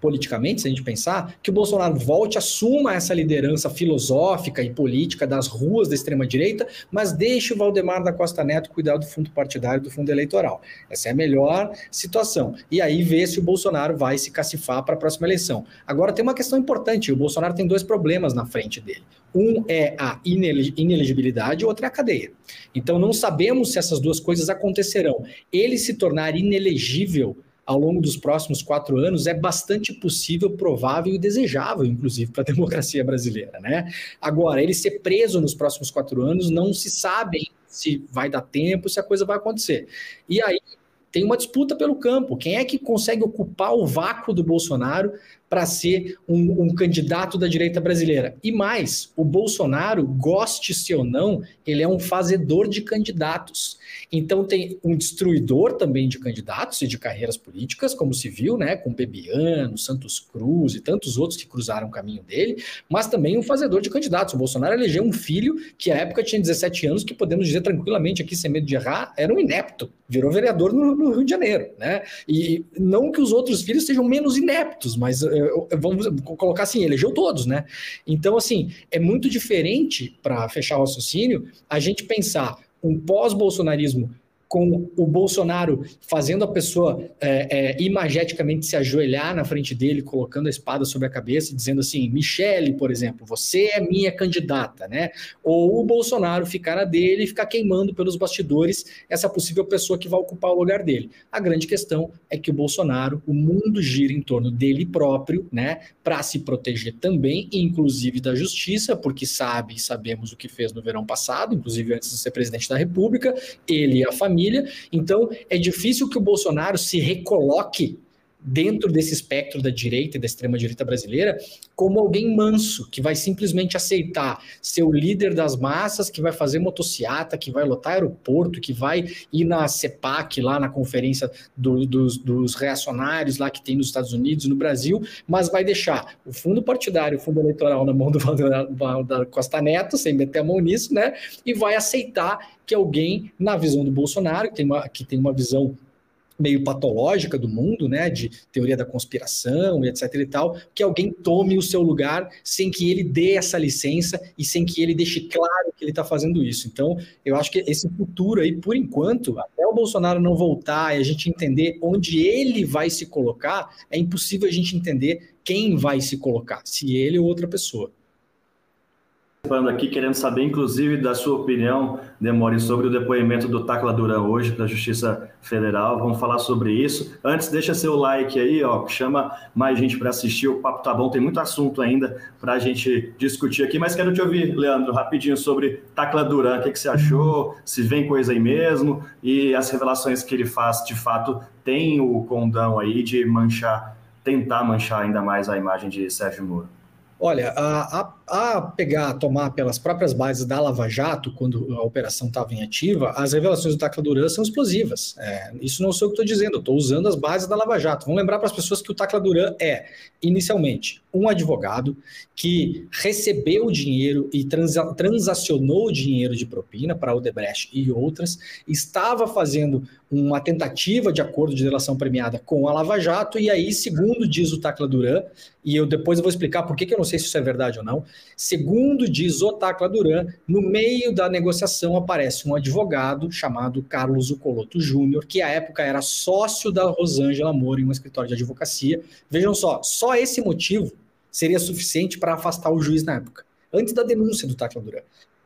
politicamente, se a gente pensar, que o Bolsonaro volte, assuma essa liderança filosófica e política das ruas da extrema-direita, mas deixe o Valdemar da Costa Neto cuidar do fundo partidário, do fundo eleitoral. Essa é a melhor situação. E aí ver se o Bolsonaro vai se cacifar para a próxima eleição. Agora tem uma questão importante: o Bolsonaro tem dois problemas na frente dele. Um é a inelegibilidade, outro é a cadeia. Então não sabemos se essas duas coisas acontecerão. Ele se tornar inelegível ao longo dos próximos quatro anos é bastante possível, provável e desejável, inclusive, para a democracia brasileira. Né? Agora, ele ser preso nos próximos quatro anos, não se sabe se vai dar tempo, se a coisa vai acontecer. E aí tem uma disputa pelo campo. Quem é que consegue ocupar o vácuo do Bolsonaro para ser um, um, candidato da direita brasileira. E mais, o Bolsonaro, goste-se ou não, ele é um fazedor de candidatos. Então tem um destruidor também de candidatos e de carreiras políticas, como se viu, né, com Bebiano, Santos Cruz e tantos outros que cruzaram o caminho dele, mas também um fazedor de candidatos. O Bolsonaro elegeu um filho que à época tinha 17 anos, que podemos dizer tranquilamente aqui, sem medo de errar, era um inepto, virou vereador no, no Rio de Janeiro, né? E não que os outros filhos sejam menos ineptos, mas eh, vamos colocar assim, elegeu todos, né? Então, assim, é muito diferente, para fechar o raciocínio, a gente pensar um pós-bolsonarismo com o Bolsonaro fazendo a pessoa é, é, imageticamente se ajoelhar na frente dele, colocando a espada sobre a cabeça, dizendo assim: Michele, por exemplo, você é minha candidata, né? Ou o Bolsonaro ficar na dele e ficar queimando pelos bastidores essa possível pessoa que vai ocupar o lugar dele. A grande questão é que o Bolsonaro, o mundo gira em torno dele próprio, né? Para se proteger também, inclusive da justiça, porque sabe e sabemos o que fez no verão passado, inclusive antes de ser presidente da República, ele e a família família. Então, é difícil que o Bolsonaro se recoloque dentro desse espectro da direita e da extrema-direita brasileira como alguém manso, que vai simplesmente aceitar ser o líder das massas, que vai fazer motociata, que vai lotar aeroporto, que vai ir na CEPAC, lá na conferência do, dos, dos reacionários lá que tem nos Estados Unidos no Brasil, mas vai deixar o fundo partidário, o fundo eleitoral na mão do da Costa Neto, sem meter a mão nisso, né? E vai aceitar que alguém, na visão do Bolsonaro, que tem uma, que tem uma visão meio patológica do mundo, né, de teoria da conspiração e etc e tal, que alguém tome o seu lugar sem que ele dê essa licença e sem que ele deixe claro que ele está fazendo isso. Então, eu acho que esse futuro aí, por enquanto, até o Bolsonaro não voltar e a gente entender onde ele vai se colocar, é impossível a gente entender quem vai se colocar, se ele ou outra pessoa participando aqui, querendo saber, inclusive, da sua opinião, Demore, sobre o depoimento do Tacla Duran hoje para a Justiça Federal. Vamos falar sobre isso. Antes, deixa seu like aí, ó, chama mais gente para assistir. O papo tá bom, tem muito assunto ainda para a gente discutir aqui, mas quero te ouvir, Leandro, rapidinho sobre Tacla Duran. O que, que você achou? Se vem coisa aí mesmo? E as revelações que ele faz, de fato, tem o condão aí de manchar, tentar manchar ainda mais a imagem de Sérgio Moro. Olha, a, a a pegar, a tomar pelas próprias bases da Lava Jato, quando a operação estava em ativa, as revelações do Tacla Duran são explosivas. É, isso não sou eu que estou dizendo, eu estou usando as bases da Lava Jato. Vamos lembrar para as pessoas que o Tacla Duran é, inicialmente, um advogado que recebeu o dinheiro e transa transacionou o dinheiro de propina para Odebrecht e outras, estava fazendo uma tentativa de acordo de relação premiada com a Lava Jato, e aí, segundo diz o Tacla Duran, e eu depois vou explicar por que eu não sei se isso é verdade ou não, Segundo diz Otacla Duran, no meio da negociação aparece um advogado chamado Carlos Ucoloto Júnior, que à época era sócio da Rosângela Moro em um escritório de advocacia. Vejam só, só esse motivo seria suficiente para afastar o juiz na época, antes da denúncia do Tacla Duran.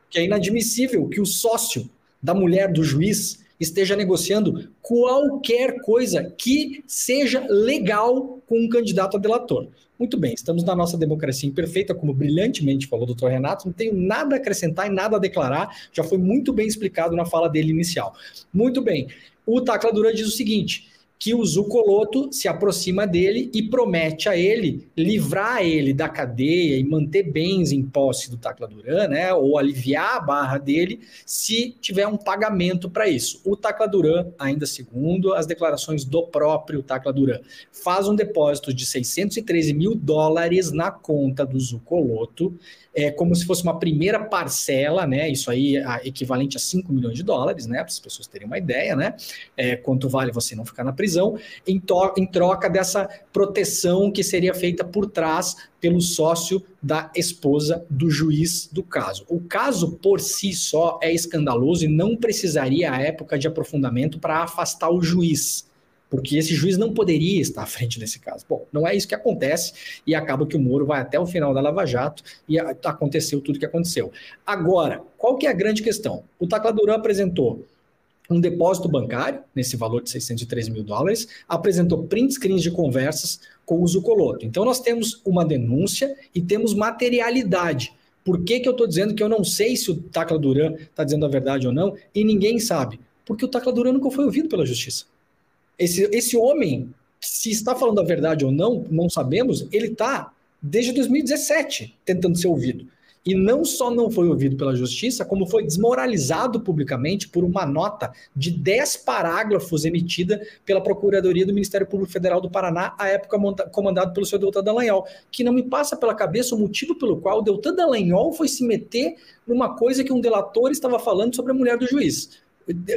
Que é inadmissível que o sócio da mulher do juiz esteja negociando qualquer coisa que seja legal com um candidato a delator. Muito bem, estamos na nossa democracia imperfeita, como brilhantemente falou o doutor Renato, não tenho nada a acrescentar e nada a declarar, já foi muito bem explicado na fala dele inicial. Muito bem, o Tacladura diz o seguinte: que o Zucoloto se aproxima dele e promete a ele livrar ele da cadeia e manter bens em posse do Tacla Duran, né, ou aliviar a barra dele se tiver um pagamento para isso. O Tacla Duran, ainda segundo as declarações do próprio Tacla Duran, faz um depósito de 613 mil dólares na conta do Zucoloto é como se fosse uma primeira parcela, né? Isso aí é equivalente a 5 milhões de dólares, né? Para as pessoas terem uma ideia, né? É, quanto vale você não ficar na prisão, em, em troca dessa proteção que seria feita por trás pelo sócio da esposa do juiz do caso. O caso por si só é escandaloso e não precisaria, à época de aprofundamento, para afastar o juiz porque esse juiz não poderia estar à frente desse caso. Bom, não é isso que acontece e acaba que o Moro vai até o final da Lava Jato e aconteceu tudo o que aconteceu. Agora, qual que é a grande questão? O Tacladurão apresentou um depósito bancário, nesse valor de 603 mil dólares, apresentou print screens de conversas com o Zucoloto. Então, nós temos uma denúncia e temos materialidade. Por que, que eu estou dizendo que eu não sei se o Tacla Duran está dizendo a verdade ou não e ninguém sabe? Porque o Tacla Duran nunca foi ouvido pela justiça. Esse, esse homem, se está falando a verdade ou não, não sabemos, ele está desde 2017 tentando ser ouvido. E não só não foi ouvido pela justiça, como foi desmoralizado publicamente por uma nota de 10 parágrafos emitida pela Procuradoria do Ministério Público Federal do Paraná, à época comandado pelo senhor Deltan Dallagnol, que não me passa pela cabeça o motivo pelo qual o Deltan Dallagnol foi se meter numa coisa que um delator estava falando sobre a mulher do juiz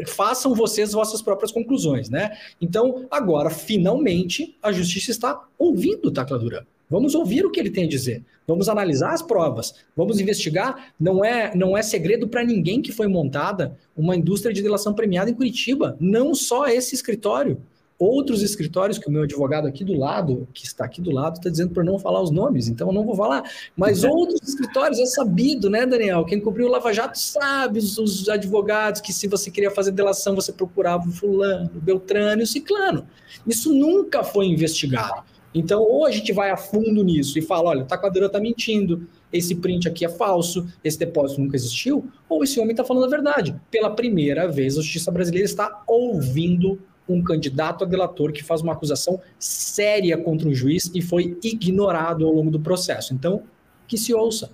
façam vocês vossas próprias conclusões, né? Então, agora, finalmente, a justiça está ouvindo o Tacla Duran. Vamos ouvir o que ele tem a dizer. Vamos analisar as provas. Vamos investigar. Não é, não é segredo para ninguém que foi montada uma indústria de delação premiada em Curitiba. Não só esse escritório outros escritórios que o meu advogado aqui do lado, que está aqui do lado, está dizendo para não falar os nomes, então eu não vou falar. Mas outros escritórios é sabido, né, Daniel? Quem cobriu o Lava Jato sabe, os, os advogados, que se você queria fazer delação, você procurava o fulano, o Beltrano e o Ciclano. Isso nunca foi investigado. Então, ou a gente vai a fundo nisso e fala, olha, o Taquadeira está mentindo, esse print aqui é falso, esse depósito nunca existiu, ou esse homem está falando a verdade. Pela primeira vez, a justiça brasileira está ouvindo um candidato a delator que faz uma acusação séria contra um juiz e foi ignorado ao longo do processo. Então, que se ouça.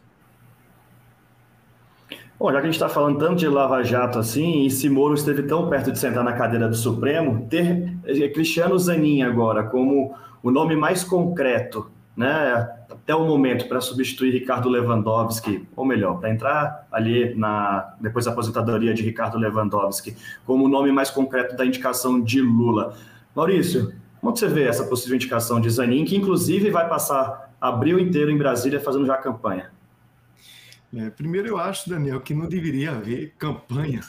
Bom, já que a gente está falando tanto de Lava Jato assim, e se Moro esteve tão perto de sentar na cadeira do Supremo, ter eh, Cristiano Zanin agora como o nome mais concreto né, até o momento para substituir Ricardo Lewandowski, ou melhor, para entrar ali na depois da aposentadoria de Ricardo Lewandowski, como o nome mais concreto da indicação de Lula. Maurício, como você vê essa possível indicação de Zanin, que inclusive vai passar abril inteiro em Brasília fazendo já campanha? É, primeiro, eu acho, Daniel, que não deveria haver campanha,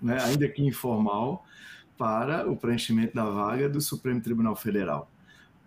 né, ainda que informal, para o preenchimento da vaga do Supremo Tribunal Federal.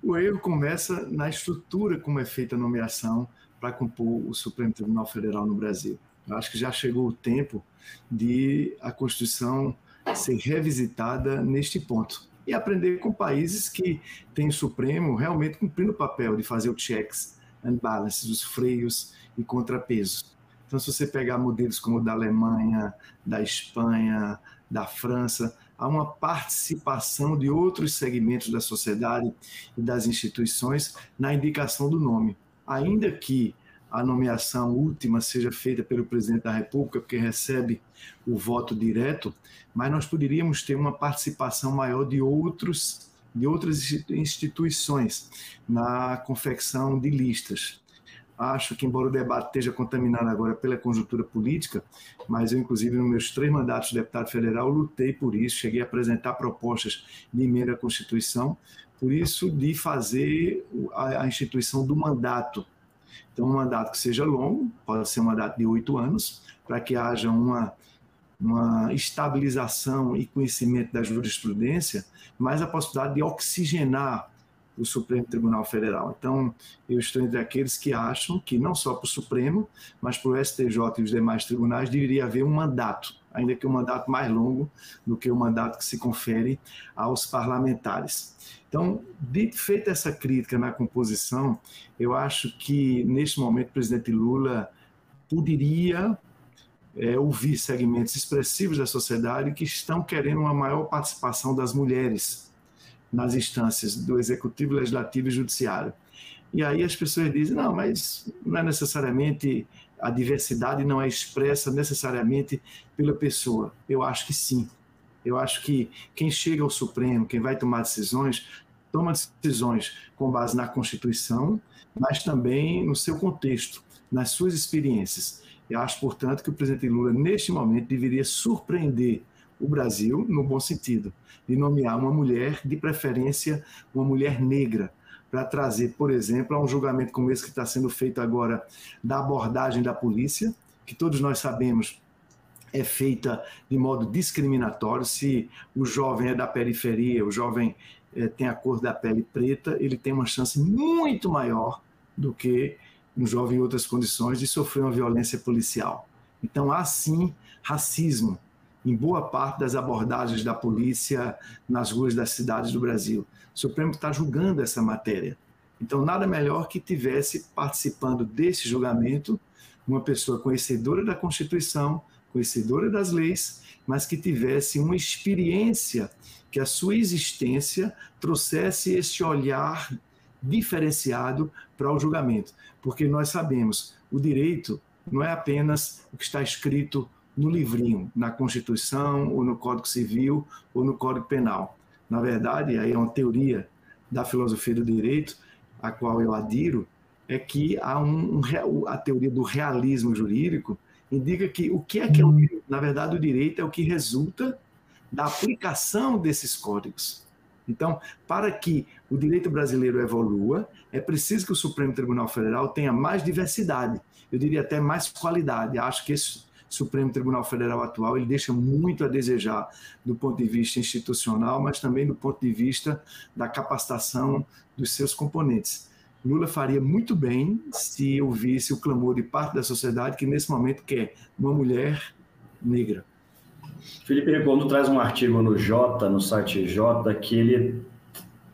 O erro começa na estrutura como é feita a nomeação para compor o Supremo Tribunal Federal no Brasil. Eu acho que já chegou o tempo de a Constituição ser revisitada neste ponto e aprender com países que têm o Supremo realmente cumprindo o papel de fazer o checks and balances, os freios e contrapesos. Então, se você pegar modelos como o da Alemanha, da Espanha, da França, há uma participação de outros segmentos da sociedade e das instituições na indicação do nome. Ainda que a nomeação última seja feita pelo presidente da República, porque recebe o voto direto, mas nós poderíamos ter uma participação maior de outros de outras instituições na confecção de listas acho que, embora o debate esteja contaminado agora pela conjuntura política, mas eu, inclusive, nos meus três mandatos de deputado federal, lutei por isso, cheguei a apresentar propostas de emenda à Constituição, por isso, de fazer a, instituição do mandato. Então, um mandato que seja longo, pode ser um mandato de oito anos, para que haja uma, uma estabilização e conhecimento da jurisprudência, mas a possibilidade de oxigenar o Supremo Tribunal Federal. Então, eu estou entre aqueles que acham que não só para o Supremo, mas para o STJ e os demais tribunais deveria haver um mandato, ainda que um mandato mais longo do que o mandato que se confere aos parlamentares. Então, de, feita essa crítica na composição, eu acho que neste momento o presidente Lula poderia é, ouvir segmentos expressivos da sociedade que estão querendo uma maior participação das mulheres nas instâncias do executivo, legislativo e judiciário. E aí as pessoas dizem: não, mas não é necessariamente a diversidade não é expressa necessariamente pela pessoa. Eu acho que sim. Eu acho que quem chega ao Supremo, quem vai tomar decisões, toma decisões com base na Constituição, mas também no seu contexto, nas suas experiências. Eu acho, portanto, que o presidente Lula, neste momento, deveria surpreender o Brasil, no bom sentido, de nomear uma mulher, de preferência uma mulher negra, para trazer, por exemplo, a um julgamento como esse que está sendo feito agora da abordagem da polícia, que todos nós sabemos é feita de modo discriminatório. Se o jovem é da periferia, o jovem é, tem a cor da pele preta, ele tem uma chance muito maior do que um jovem em outras condições de sofrer uma violência policial. Então, há sim racismo em boa parte das abordagens da polícia nas ruas das cidades do Brasil. O Supremo está julgando essa matéria. Então, nada melhor que tivesse participando desse julgamento uma pessoa conhecedora da Constituição, conhecedora das leis, mas que tivesse uma experiência que a sua existência trouxesse esse olhar diferenciado para o julgamento. Porque nós sabemos, o direito não é apenas o que está escrito no livrinho, na Constituição, ou no Código Civil, ou no Código Penal. Na verdade, aí é uma teoria da filosofia do direito, a qual eu adiro, é que há um, um, a teoria do realismo jurídico indica que o que é que é o uhum. direito? Na verdade, o direito é o que resulta da aplicação desses códigos. Então, para que o direito brasileiro evolua, é preciso que o Supremo Tribunal Federal tenha mais diversidade, eu diria até mais qualidade. Acho que esse Supremo Tribunal Federal atual ele deixa muito a desejar do ponto de vista institucional, mas também do ponto de vista da capacitação dos seus componentes. Lula faria muito bem se ouvisse o clamor de parte da sociedade que nesse momento quer uma mulher negra. Felipe Regondo traz um artigo no J, no site J, que ele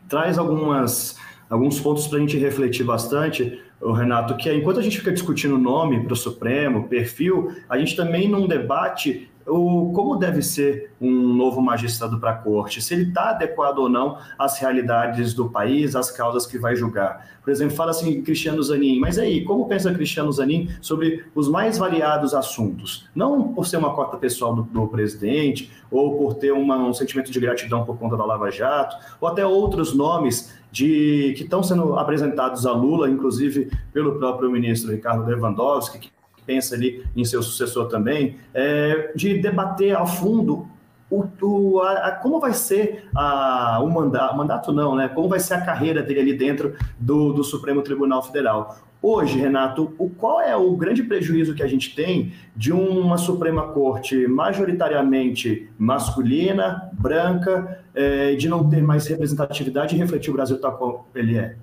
traz algumas, alguns pontos para a gente refletir bastante o Renato, que é, enquanto a gente fica discutindo nome para o Supremo, perfil, a gente também não debate o, como deve ser um novo magistrado para a corte, se ele está adequado ou não às realidades do país, às causas que vai julgar. Por exemplo, fala assim Cristiano Zanin, mas aí, como pensa Cristiano Zanin sobre os mais variados assuntos? Não por ser uma cota pessoal do, do presidente, ou por ter uma, um sentimento de gratidão por conta da Lava Jato, ou até outros nomes de que estão sendo apresentados a Lula, inclusive pelo próprio ministro Ricardo Lewandowski, que pensa ali em seu sucessor também, é, de debater a fundo o, o a, como vai ser a, o mandato, mandato não, né? Como vai ser a carreira dele ali dentro do, do Supremo Tribunal Federal. Hoje, Renato, o, qual é o grande prejuízo que a gente tem de uma Suprema Corte majoritariamente masculina, branca, é, de não ter mais representatividade e refletir o Brasil tal como ele é?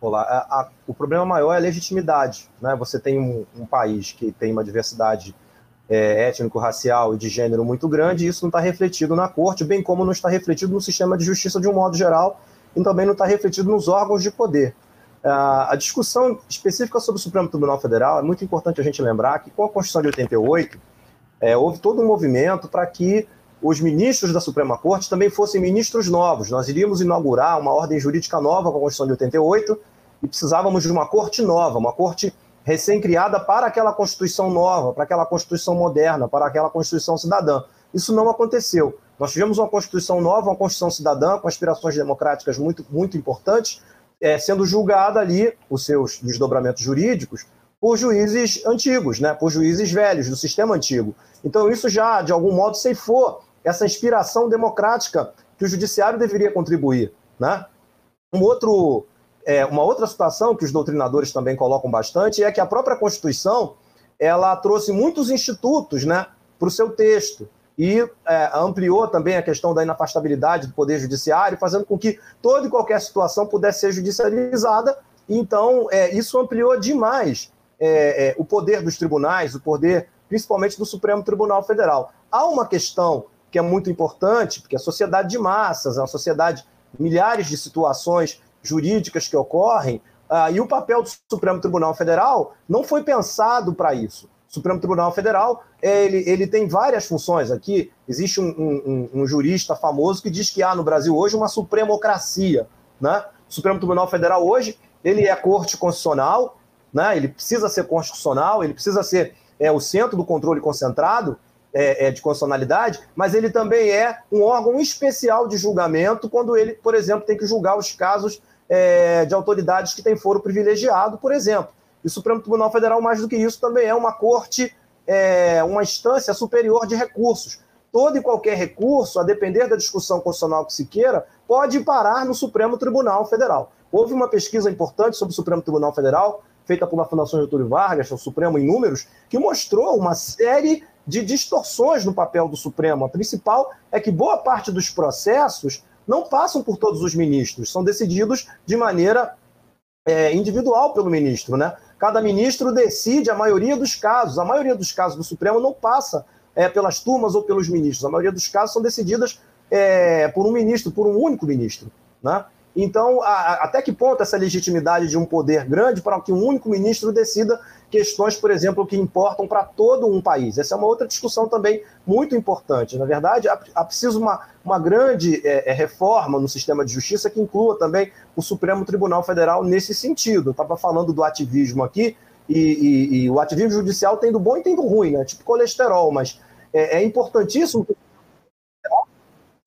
Olá, a, a, o problema maior é a legitimidade. Né? Você tem um, um país que tem uma diversidade é, étnico-racial e de gênero muito grande, e isso não está refletido na corte, bem como não está refletido no sistema de justiça de um modo geral, e também não está refletido nos órgãos de poder. A discussão específica sobre o Supremo Tribunal Federal é muito importante a gente lembrar que, com a Constituição de 88, é, houve todo um movimento para que os ministros da Suprema Corte também fossem ministros novos. Nós iríamos inaugurar uma ordem jurídica nova com a Constituição de 88 e precisávamos de uma corte nova, uma corte recém-criada para aquela Constituição nova, para aquela Constituição moderna, para aquela Constituição cidadã. Isso não aconteceu. Nós tivemos uma Constituição nova, uma Constituição cidadã, com aspirações democráticas muito, muito importantes, é, sendo julgada ali, os seus desdobramentos jurídicos, por juízes antigos, né, por juízes velhos, do sistema antigo. Então, isso já, de algum modo, ceifou essa inspiração democrática que o judiciário deveria contribuir. Né? Um outro, é, uma outra situação que os doutrinadores também colocam bastante é que a própria Constituição ela trouxe muitos institutos né, para o seu texto. e é, ampliou também a questão da inafastabilidade do Poder Judiciário, fazendo com que toda e qualquer situação pudesse ser judicializada. Então, é, isso ampliou demais é, é, o poder dos tribunais, o poder principalmente do Supremo Tribunal Federal. Há uma questão que é muito importante, porque a sociedade de massas, uma sociedade, milhares de situações jurídicas que ocorrem, uh, e o papel do Supremo Tribunal Federal não foi pensado para isso. O Supremo Tribunal Federal ele, ele tem várias funções. Aqui existe um, um, um, jurista famoso que diz que há no Brasil hoje uma supremocracia. Né? O Supremo Tribunal Federal hoje ele é corte constitucional, né? ele precisa ser constitucional, ele precisa ser é, o centro do controle concentrado é, é, de constitucionalidade, mas ele também é um órgão especial de julgamento quando ele, por exemplo, tem que julgar os casos é, de autoridades que têm foro privilegiado, por exemplo. E o Supremo Tribunal Federal, mais do que isso, também é uma corte, é, uma instância superior de recursos. Todo e qualquer recurso, a depender da discussão constitucional que se queira, pode parar no Supremo Tribunal Federal. Houve uma pesquisa importante sobre o Supremo Tribunal Federal, feita pela Fundação Getúlio Vargas, o Supremo em Números, que mostrou uma série de distorções no papel do Supremo. A principal é que boa parte dos processos não passam por todos os ministros, são decididos de maneira é, individual pelo ministro, né? Cada ministro decide a maioria dos casos. A maioria dos casos do Supremo não passa é, pelas turmas ou pelos ministros. A maioria dos casos são decididas é, por um ministro, por um único ministro. Né? Então, a, a, até que ponto essa legitimidade de um poder grande para que um único ministro decida questões, por exemplo, que importam para todo um país? Essa é uma outra discussão também muito importante. Na verdade, há, preciso uma, uma grande é, é, reforma no sistema de justiça que inclua também o Supremo Tribunal Federal nesse sentido. Eu estava falando do ativismo aqui, e, e, e, o ativismo judicial tem do bom e tem do ruim, né? tipo colesterol, mas é, é importantíssimo que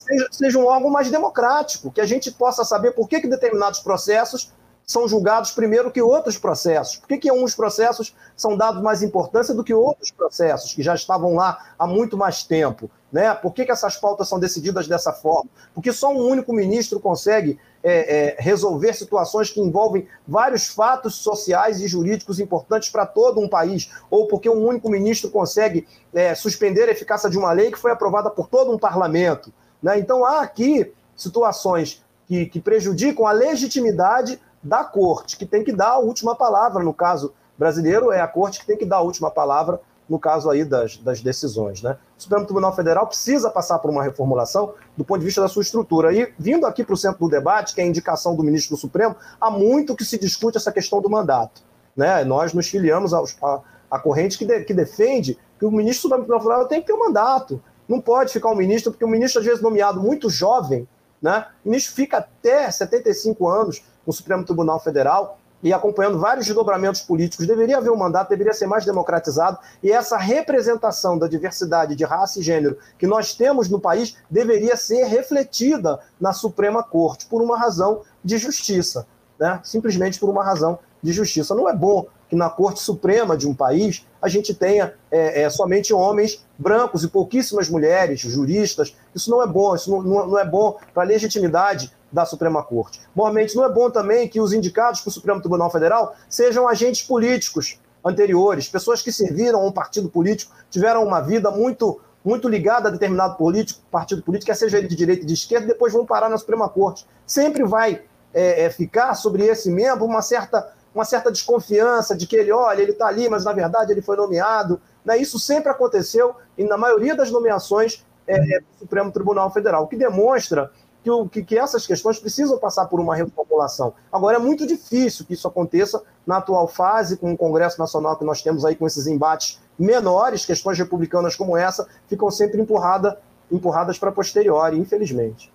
seja, seja um órgão mais democrático, que a gente possa saber por que, que determinados processos são julgados primeiro que outros processos? Por que, que uns processos são dados mais importância do que outros processos que já estavam lá há muito mais tempo? Né? Por que, que essas pautas são decididas dessa forma? Porque só um único ministro consegue é, é, resolver situações que envolvem vários fatos sociais e jurídicos importantes para todo um país, ou porque um único ministro consegue é, suspender a eficácia de uma lei que foi aprovada por todo um parlamento. Né? Então, há aqui situações que, que prejudicam a legitimidade da corte, que tem que dar a última palavra. No caso brasileiro, é a corte que tem que dar a última palavra no caso aí das, das decisões. Né? O Supremo Tribunal Federal precisa passar por uma reformulação do ponto de vista da sua estrutura. E vindo aqui para o centro do debate, que é a indicação do ministro do Supremo, há muito que se discute essa questão do mandato. Né? Nós nos filiamos aos, a, a corrente que, de, que defende que o ministro do Supremo Tribunal Federal tem que ter um mandato. Não pode ficar um ministro, porque o ministro, às vezes, nomeado muito jovem, né? o ministro fica até 75 anos no Supremo Tribunal Federal e acompanhando vários desdobramentos políticos. Deveria haver um mandato, deveria ser mais democratizado, e essa representação da diversidade de raça e gênero que nós temos no país deveria ser refletida na Suprema Corte, por uma razão de justiça. Né? Simplesmente por uma razão de justiça. Não é bom que na Corte Suprema de um país a gente tenha é, é, somente homens brancos e pouquíssimas mulheres, juristas. Isso não é bom, isso não, não é bom para a legitimidade da Suprema Corte. Normalmente não é bom também que os indicados para o Supremo Tribunal Federal sejam agentes políticos anteriores, pessoas que serviram a um partido político, tiveram uma vida muito muito ligada a determinado político, partido político, quer seja ele de direita e de esquerda, depois vão parar na Suprema Corte. Sempre vai é, é, ficar sobre esse membro uma certa uma certa desconfiança de que ele, olha, ele está ali, mas na verdade ele foi nomeado. Né? Isso sempre aconteceu e na maioria das nomeações é, é do Supremo Tribunal Federal, o que demonstra que, o, que, que, essas questões precisam passar por uma reformulação. Agora, é muito difícil que isso aconteça na atual fase, com o Congresso Nacional que nós temos aí com esses embates menores, questões republicanas como essa, ficam sempre empurrada, empurradas para posteriori, infelizmente.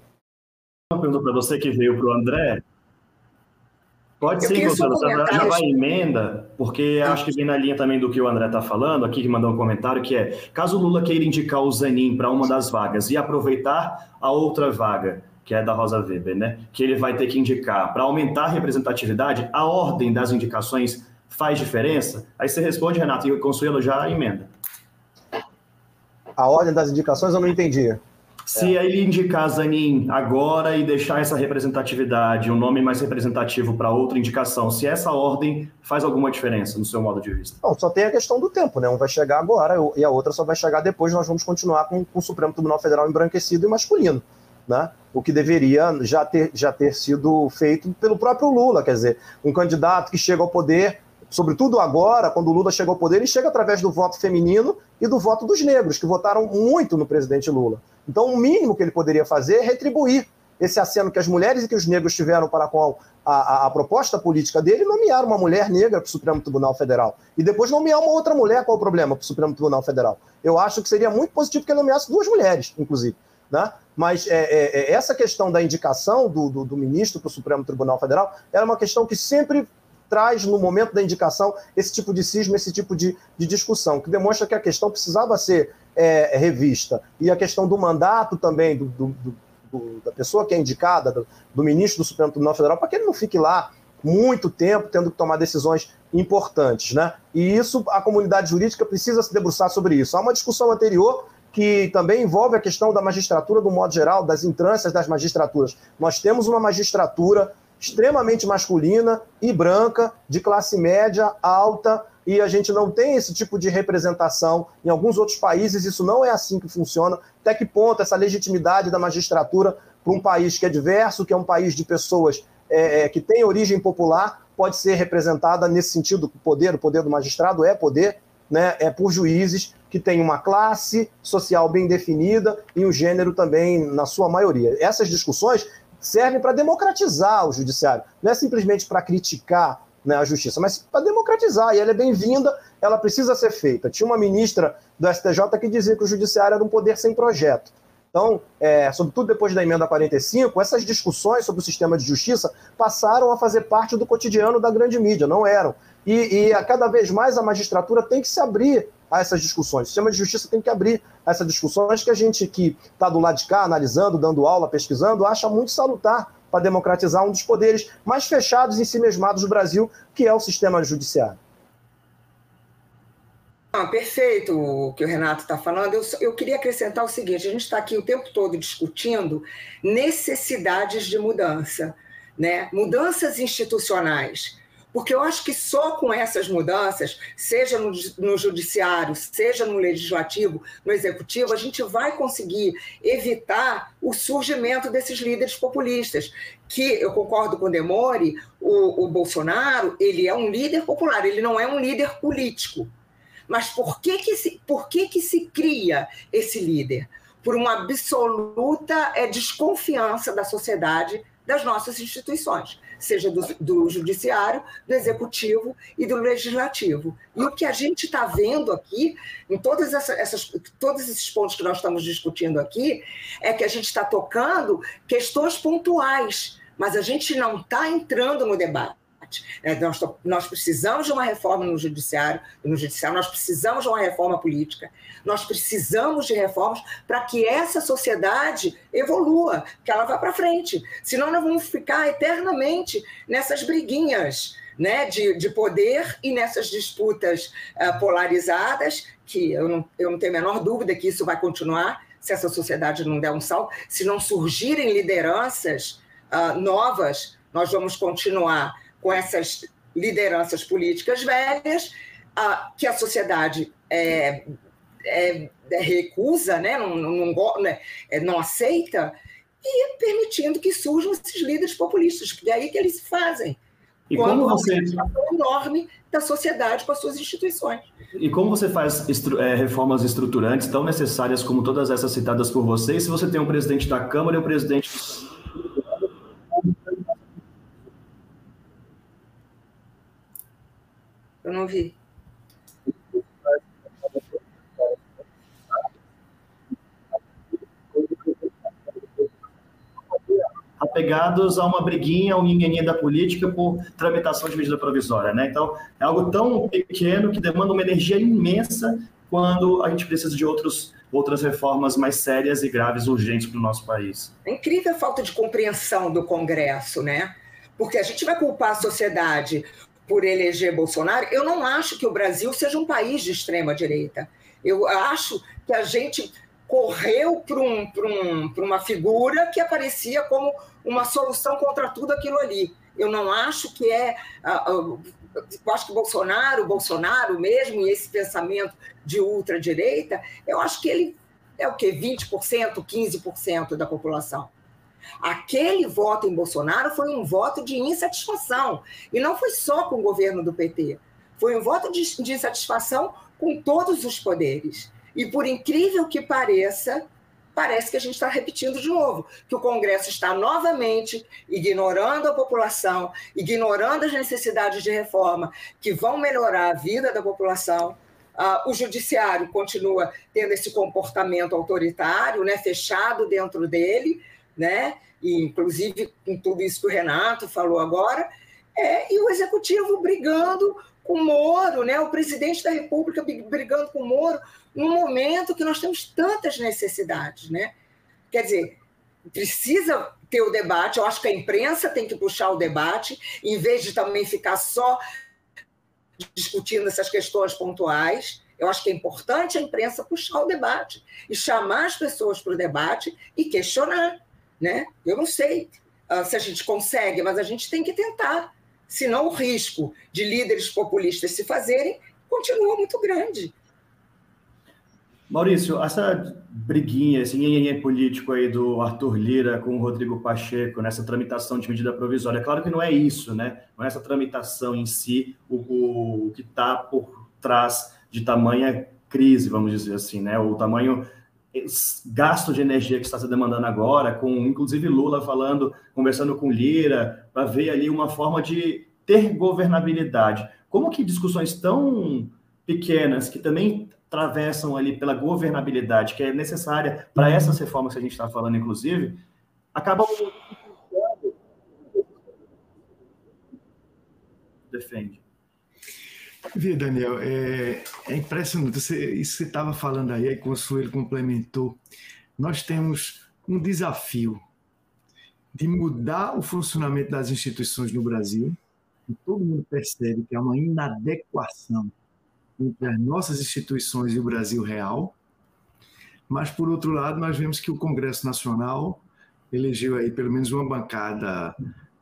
Uma pergunta para você que veio para o André. Pode ser, professor, você já vai emenda, porque acho que vem na linha também do que o André está falando, aqui que mandou um comentário, que é, caso o Lula queira indicar o Zanin para uma das vagas e aproveitar a outra vaga, que é da Rosa Weber, né, que ele vai ter que indicar para aumentar a representatividade, a ordem das indicações faz diferença? Aí você responde, Renato, e o Consuelo já emenda. A ordem das indicações eu não entendi. Se é. ele indicar Zanin agora e deixar essa representatividade, um nome mais representativo para outra indicação, se essa ordem faz alguma diferença no seu modo de vista? Não, só tem a questão do tempo, né? Um vai chegar agora e a outra só vai chegar depois, nós vamos continuar com, com o Supremo Tribunal Federal embranquecido e masculino. Né? O que deveria já ter, já ter sido feito pelo próprio Lula, quer dizer, um candidato que chega ao poder sobretudo agora, quando o Lula chegou ao poder, ele chega através do voto feminino e do voto dos negros, que votaram muito no presidente Lula. Então, o mínimo que ele poderia fazer é retribuir esse aceno que as mulheres e que os negros tiveram para com a, a, a proposta política dele, nomear uma mulher negra para o Supremo Tribunal Federal. E depois nomear uma outra mulher, qual o problema, para o Supremo Tribunal Federal? Eu acho que seria muito positivo que ele nomeasse duas mulheres, inclusive. Né? Mas é, é, é essa questão da indicação do, do, do ministro para o Supremo Tribunal Federal era uma questão que sempre traz no momento da indicação esse tipo de cisma, esse tipo de, de discussão, que demonstra que a questão precisava ser é, revista. E a questão do mandato também do, do, do, da pessoa que é indicada, do, do ministro do Supremo Tribunal Federal, para que ele não fique lá muito tempo tendo que tomar decisões importantes. Né? E isso, a comunidade jurídica precisa se debruçar sobre isso. Há uma discussão anterior que também envolve a questão da magistratura, do modo geral, das intrâncias das magistraturas. Nós temos uma magistratura extremamente masculina e branca, de classe média alta, e a gente não tem esse tipo de representação. Em alguns outros países, isso não é assim que funciona. Até que ponto essa legitimidade da magistratura para um país que é diverso, que é um país de pessoas é, é, que tem origem popular, pode ser representada nesse sentido, o poder, o poder do magistrado é poder, né, é por juízes que têm uma classe social bem definida e um gênero também na sua maioria. Essas discussões servem para democratizar o judiciário. Não é simplesmente para criticar né, a justiça, mas para democratizar. E ela é bem-vinda, ela precisa ser feita. Tinha uma ministra do STJ que dizia que o judiciário era um poder sem projeto. Então, é, sobretudo depois da emenda 45, essas discussões sobre o sistema de justiça passaram a fazer parte do cotidiano da grande mídia, não eram. E, e a cada vez mais a magistratura tem que se abrir a essas discussões. O sistema de justiça tem que abrir essas discussões que a gente que está do lado de cá, analisando, dando aula, pesquisando, acha muito salutar para democratizar um dos poderes mais fechados e si mesmados do Brasil, que é o sistema judiciário. Ah, perfeito o que o Renato está falando. Eu, eu queria acrescentar o seguinte: a gente está aqui o tempo todo discutindo necessidades de mudança, né? mudanças institucionais. Porque eu acho que só com essas mudanças, seja no, no, judiciário, seja no legislativo, no executivo, a gente vai conseguir evitar o surgimento desses líderes populistas. Que eu concordo com o Demore, o, o Bolsonaro, ele é um líder popular, ele não é um líder político. Mas por que, que, se, por que, que se cria esse líder? Por uma absoluta é, desconfiança da sociedade das nossas instituições seja do, do judiciário, do executivo e do legislativo. E o que a gente está vendo aqui, em todas essas, essas, todos esses pontos que nós estamos discutindo aqui, é que a gente está tocando questões pontuais, mas a gente não está entrando no debate. É, nós, nós, precisamos de uma reforma no judiciário, no judiciário, nós precisamos de uma reforma política, nós precisamos de reformas para que essa sociedade evolua, que ela vá para frente. Senão nós vamos ficar eternamente nessas briguinhas né, de, de poder e nessas disputas uh, polarizadas, que eu não, eu não tenho a menor dúvida que isso vai continuar se essa sociedade não der um salto, se não surgirem lideranças uh, novas, nós vamos continuar com essas lideranças políticas velhas, a, que a sociedade é, é, é recusa, né? não, não, não, né? É, não aceita, e permitindo que surjam esses líderes populistas, porque é aí que eles se fazem. E como você enorme da sociedade com as suas instituições. E como você faz estru é, reformas estruturantes tão necessárias como todas essas citadas por vocês, se você tem um presidente da Câmara e um presidente Eu não vi. apegados a uma briguinha, um ninguém da política por tramitação de medida provisória, né? Então, é algo tão pequeno que demanda uma energia imensa quando a gente precisa de outros, outras reformas mais sérias e graves, urgentes para o nosso país. É incrível a falta de compreensão do Congresso, né? Porque a gente vai culpar a sociedade por eleger Bolsonaro, eu não acho que o Brasil seja um país de extrema direita. Eu acho que a gente correu para um, um, uma figura que aparecia como uma solução contra tudo aquilo ali. Eu não acho que é. eu acho que Bolsonaro, Bolsonaro mesmo, e esse pensamento de ultradireita, eu acho que ele é o quê? 20%, 15% da população. Aquele voto em Bolsonaro foi um voto de insatisfação. E não foi só com o governo do PT. Foi um voto de, de insatisfação com todos os poderes. E por incrível que pareça, parece que a gente está repetindo de novo, que o Congresso está novamente ignorando a população, ignorando as necessidades de reforma que vão melhorar a vida da população. Uh, o judiciário continua tendo esse comportamento autoritário, né, fechado dentro dele, né, e inclusive com tudo isso que o Renato falou agora, é, e o executivo brigando com o Moro, né, o presidente da República brigando com o Moro, num momento que nós temos tantas necessidades. Né? Quer dizer, precisa ter o debate, eu acho que a imprensa tem que puxar o debate, em vez de também ficar só discutindo essas questões pontuais. Eu acho que é importante a imprensa puxar o debate e chamar as pessoas para o debate e questionar. Né? Eu não sei uh, se a gente consegue, mas a gente tem que tentar. Senão o risco de líderes populistas se fazerem continua muito grande. Maurício, essa briguinha, esse nhenhenhen político aí do Arthur Lira com o Rodrigo Pacheco nessa tramitação de medida provisória, claro que não é isso, né? Não é essa tramitação em si o, o, o que está por trás de tamanha crise, vamos dizer assim, né? O tamanho gasto de energia que está se demandando agora, com inclusive Lula falando, conversando com Lira, para ver ali uma forma de ter governabilidade. Como que discussões tão pequenas, que também atravessam ali pela governabilidade, que é necessária para essas reformas que a gente está falando, inclusive, acabam defende. Vê, Daniel, é, é impressionante. Você, isso que você estava falando aí, aí que o Consuelo complementou. Nós temos um desafio de mudar o funcionamento das instituições no Brasil. E todo mundo percebe que há uma inadequação entre as nossas instituições e o Brasil real. Mas, por outro lado, nós vemos que o Congresso Nacional elegeu aí pelo menos uma bancada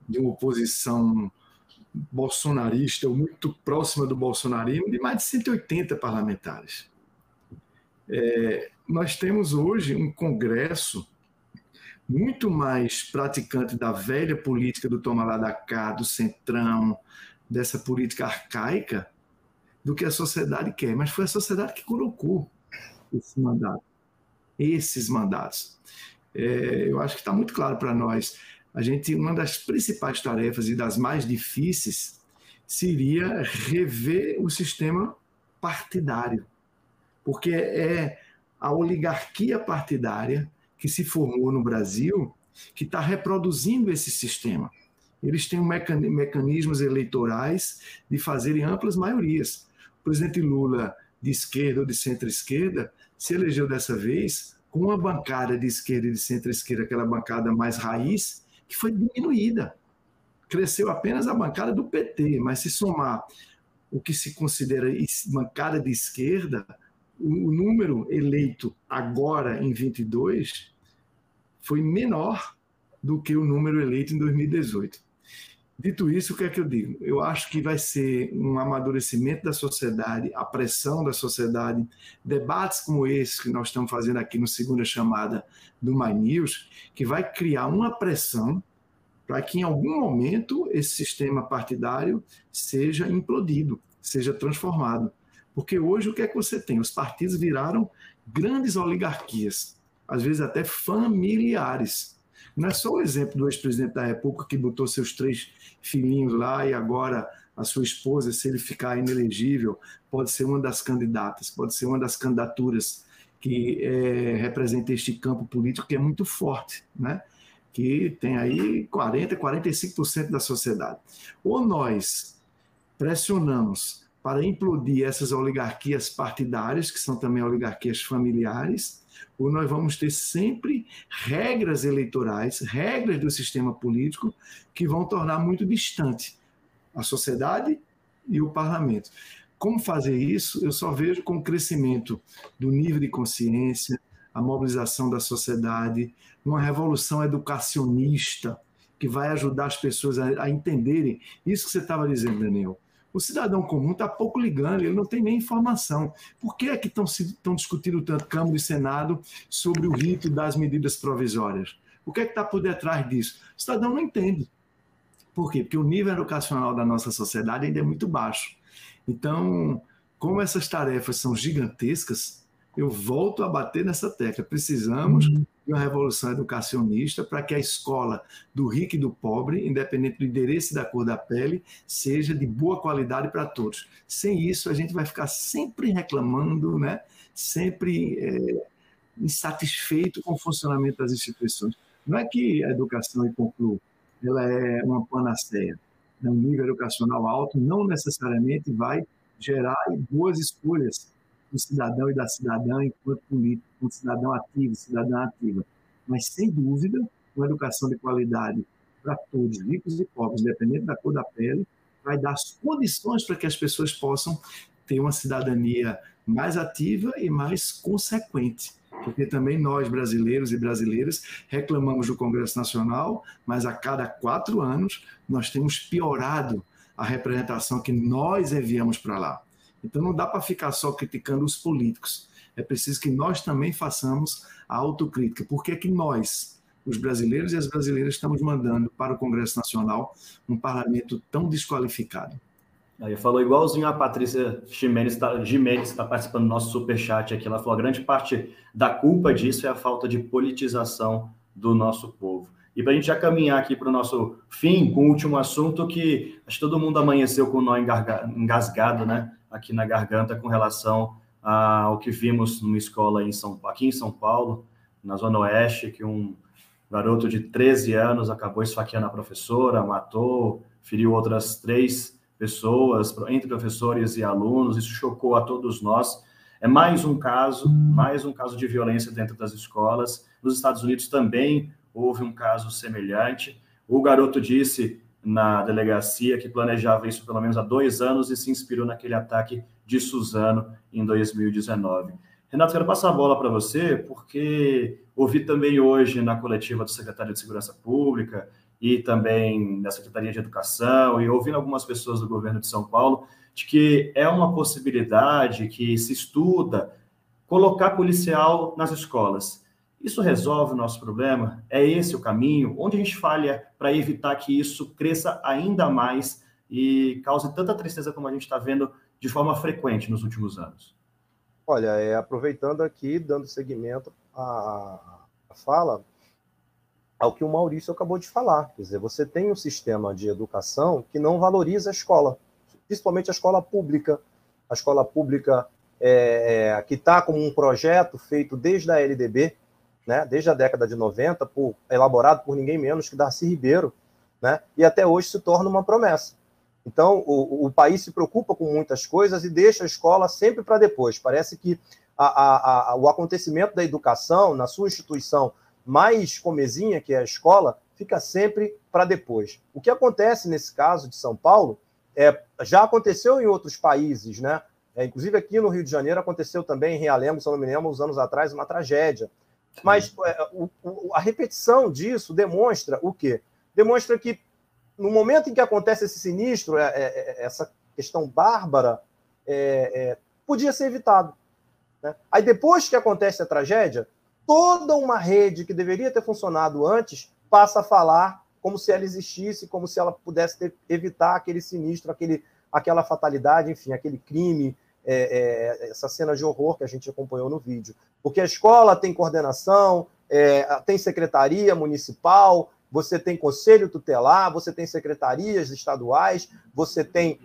de uma oposição bolsonarista ou muito próxima do bolsonarismo de mais de 180 parlamentares. É, nós temos hoje um Congresso muito mais praticante da velha política do toma lá da cá, do centrão, dessa política arcaica, do que a sociedade quer. Mas foi a sociedade que colocou esse mandato, esses mandatos. É, eu acho que está muito claro para nós a gente uma das principais tarefas e das mais difíceis seria rever o sistema partidário, porque é a oligarquia partidária que se formou no Brasil que está reproduzindo esse sistema. Eles têm mecanismos eleitorais de fazerem amplas maiorias. O presidente Lula, de esquerda ou de centro-esquerda, se elegeu dessa vez com uma bancada de esquerda e de centro-esquerda, aquela bancada mais raiz, que foi diminuída. Cresceu apenas a bancada do PT, mas se somar o que se considera bancada de esquerda, o número eleito agora em 22 foi menor do que o número eleito em 2018. Dito isso, o que é que eu digo? Eu acho que vai ser um amadurecimento da sociedade, a pressão da sociedade, debates como esse que nós estamos fazendo aqui no segunda chamada do My News, que vai criar uma pressão para que em algum momento esse sistema partidário seja implodido, seja transformado. Porque hoje o que é que você tem? Os partidos viraram grandes oligarquias, às vezes até familiares não é só o exemplo do ex-presidente da República que botou seus três filhinhos lá e agora a sua esposa, se ele ficar inelegível, pode ser uma das candidatas, pode ser uma das candidaturas que é, representa este campo político que é muito forte, né? que tem aí 40%, 45% da sociedade. Ou nós pressionamos para implodir essas oligarquias partidárias, que são também oligarquias familiares, ou nós vamos ter sempre regras eleitorais, regras do sistema político que vão tornar muito distante a sociedade e o parlamento. Como fazer isso? Eu só vejo com o crescimento do nível de consciência, a mobilização da sociedade, uma revolução educacionista que vai ajudar as pessoas a, a entenderem isso que você estava dizendo, Daniel. O cidadão comum está pouco ligando, ele não tem nem informação. Por que é que estão discutindo tanto Câmara e Senado sobre o rito das medidas provisórias? O que é que está por detrás disso? O cidadão não entende. Por quê? Porque o nível educacional da nossa sociedade ainda é muito baixo. Então, como essas tarefas são gigantescas, eu volto a bater nessa tecla. Precisamos uhum. De uma revolução educacionista para que a escola do rico e do pobre, independente do endereço e da cor da pele, seja de boa qualidade para todos. Sem isso, a gente vai ficar sempre reclamando, né? sempre é, insatisfeito com o funcionamento das instituições. Não é que a educação, e concluo, ela é uma panaceia. Um nível educacional alto não necessariamente vai gerar boas escolhas do cidadão e da cidadã enquanto político, enquanto cidadão ativo, cidadã ativa. Mas, sem dúvida, uma educação de qualidade para todos, ricos e pobres, independente da cor da pele, vai dar as condições para que as pessoas possam ter uma cidadania mais ativa e mais consequente. Porque também nós, brasileiros e brasileiras, reclamamos do Congresso Nacional, mas a cada quatro anos nós temos piorado a representação que nós enviamos para lá. Então não dá para ficar só criticando os políticos. É preciso que nós também façamos a autocrítica. Por que é que nós, os brasileiros e as brasileiras, estamos mandando para o Congresso Nacional um parlamento tão desqualificado? Aí falou igualzinho a Patrícia Jimenez está tá participando do nosso superchat aqui. Ela falou: a grande parte da culpa disso é a falta de politização do nosso povo. E para a gente já caminhar aqui para o nosso fim, com o último assunto, que acho que todo mundo amanheceu com o nó engasgado, né? Aqui na garganta com relação ao que vimos numa escola em São, aqui em São Paulo, na Zona Oeste, que um garoto de 13 anos acabou esfaqueando a professora, matou, feriu outras três pessoas, entre professores e alunos, isso chocou a todos nós. É mais um caso, mais um caso de violência dentro das escolas. Nos Estados Unidos também houve um caso semelhante. O garoto disse na delegacia que planejava isso pelo menos há dois anos e se inspirou naquele ataque de Suzano em 2019. Renato, quero passar a bola para você, porque ouvi também hoje na coletiva do secretário de Segurança Pública e também da Secretaria de Educação, e ouvindo algumas pessoas do governo de São Paulo, de que é uma possibilidade que se estuda colocar policial nas escolas. Isso resolve o nosso problema? É esse o caminho? Onde a gente falha para evitar que isso cresça ainda mais e cause tanta tristeza como a gente está vendo de forma frequente nos últimos anos? Olha, é, aproveitando aqui, dando seguimento à, à fala, ao que o Maurício acabou de falar. Quer dizer, você tem um sistema de educação que não valoriza a escola, principalmente a escola pública. A escola pública é, é, que está como um projeto feito desde a LDB, né, desde a década de 90, por, elaborado por ninguém menos que Darcy Ribeiro, né, e até hoje se torna uma promessa. Então, o, o país se preocupa com muitas coisas e deixa a escola sempre para depois. Parece que a, a, a, o acontecimento da educação na sua instituição mais comezinha, que é a escola, fica sempre para depois. O que acontece nesse caso de São Paulo é, já aconteceu em outros países, né? É, inclusive aqui no Rio de Janeiro aconteceu também em Realengo, se não me lembro, uns anos atrás, uma tragédia. Mas é, o, o, a repetição disso demonstra o quê? Demonstra que no momento em que acontece esse sinistro, é, é, é essa questão bárbara, é, podia ser evitado. Né? Aí depois que acontece a tragédia, toda uma rede que deveria ter funcionado antes passa a falar como se ela existisse, como se ela pudesse ter, evitar aquele sinistro, aquele, aquela fatalidade, enfim, aquele crime, é, é, essa cena de horror que a gente acompanhou no vídeo. Porque a escola tem coordenação, é, tem secretaria municipal, você tem conselho tutelar, você tem secretarias estaduais, você tem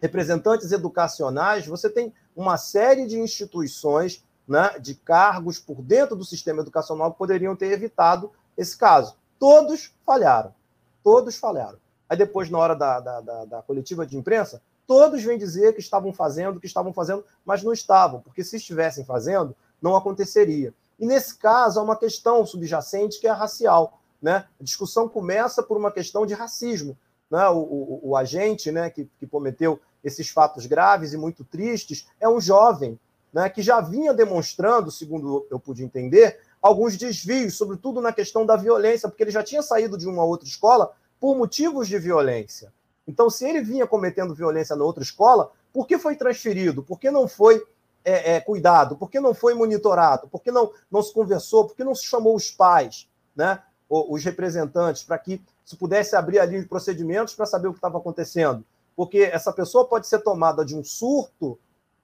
representantes educacionais, você tem uma série de instituições, né, de cargos por dentro do sistema educacional que poderiam ter evitado esse caso. Todos falharam. Todos falharam. Aí depois, na hora da, da, da, da coletiva de imprensa, todos vêm dizer que estavam fazendo, que estavam fazendo, mas não estavam, porque se estivessem fazendo, não aconteceria. E nesse caso, há uma questão subjacente que é racial. Né? A discussão começa por uma questão de racismo. Né? O, o, o agente né, que, que cometeu esses fatos graves e muito tristes é um jovem, né, que já vinha demonstrando, segundo eu pude entender, alguns desvios, sobretudo na questão da violência, porque ele já tinha saído de uma outra escola por motivos de violência. Então, se ele vinha cometendo violência na outra escola, por que foi transferido? Por que não foi é, é, cuidado? Por que não foi monitorado? Por que não, não se conversou? Por que não se chamou os pais, né, os representantes, para que se pudesse abrir ali os procedimentos para saber o que estava acontecendo? Porque essa pessoa pode ser tomada de um surto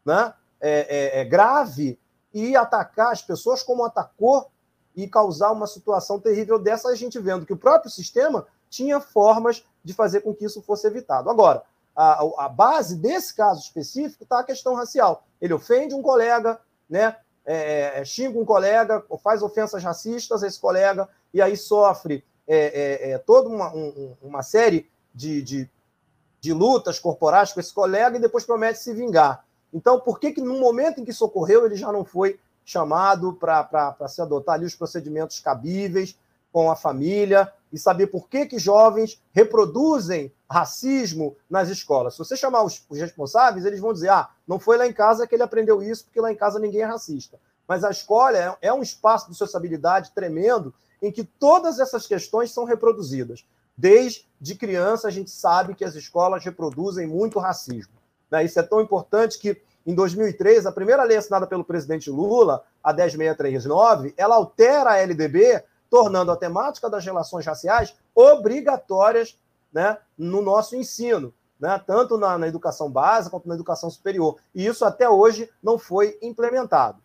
né, é, é, é, grave e atacar as pessoas como atacou e causar uma situação terrível dessa, a gente vendo que o próprio sistema tinha formas de fazer com que isso fosse evitado. Agora, a, a base desse caso específico está a questão racial. Ele ofende um colega, né, é, é, xinga um colega, faz ofensas racistas a esse colega, e aí sofre é, é, é toda uma, um, uma série de, de, de, lutas corporais com esse colega e depois promete se vingar. Então, por que, que no momento em que socorreu ele já não foi chamado para se adotar ali os procedimentos cabíveis com a família e saber por que, que jovens reproduzem racismo nas escolas. Se você chamar os, os responsáveis, eles vão dizer: ah, não foi lá em casa que ele aprendeu isso, porque lá em casa ninguém é racista. Mas a escola é, é um espaço de sociabilidade tremendo em que todas essas questões são reproduzidas. Desde criança, a gente sabe que as escolas reproduzem muito racismo. Né? Isso é tão importante que, em 2003, a primeira lei assinada pelo presidente Lula, a 10639, ela altera a LDB, tornando a temática das relações raciais obrigatórias né, no nosso ensino, né, tanto na, na educação básica quanto na educação superior. E isso até hoje não foi implementado.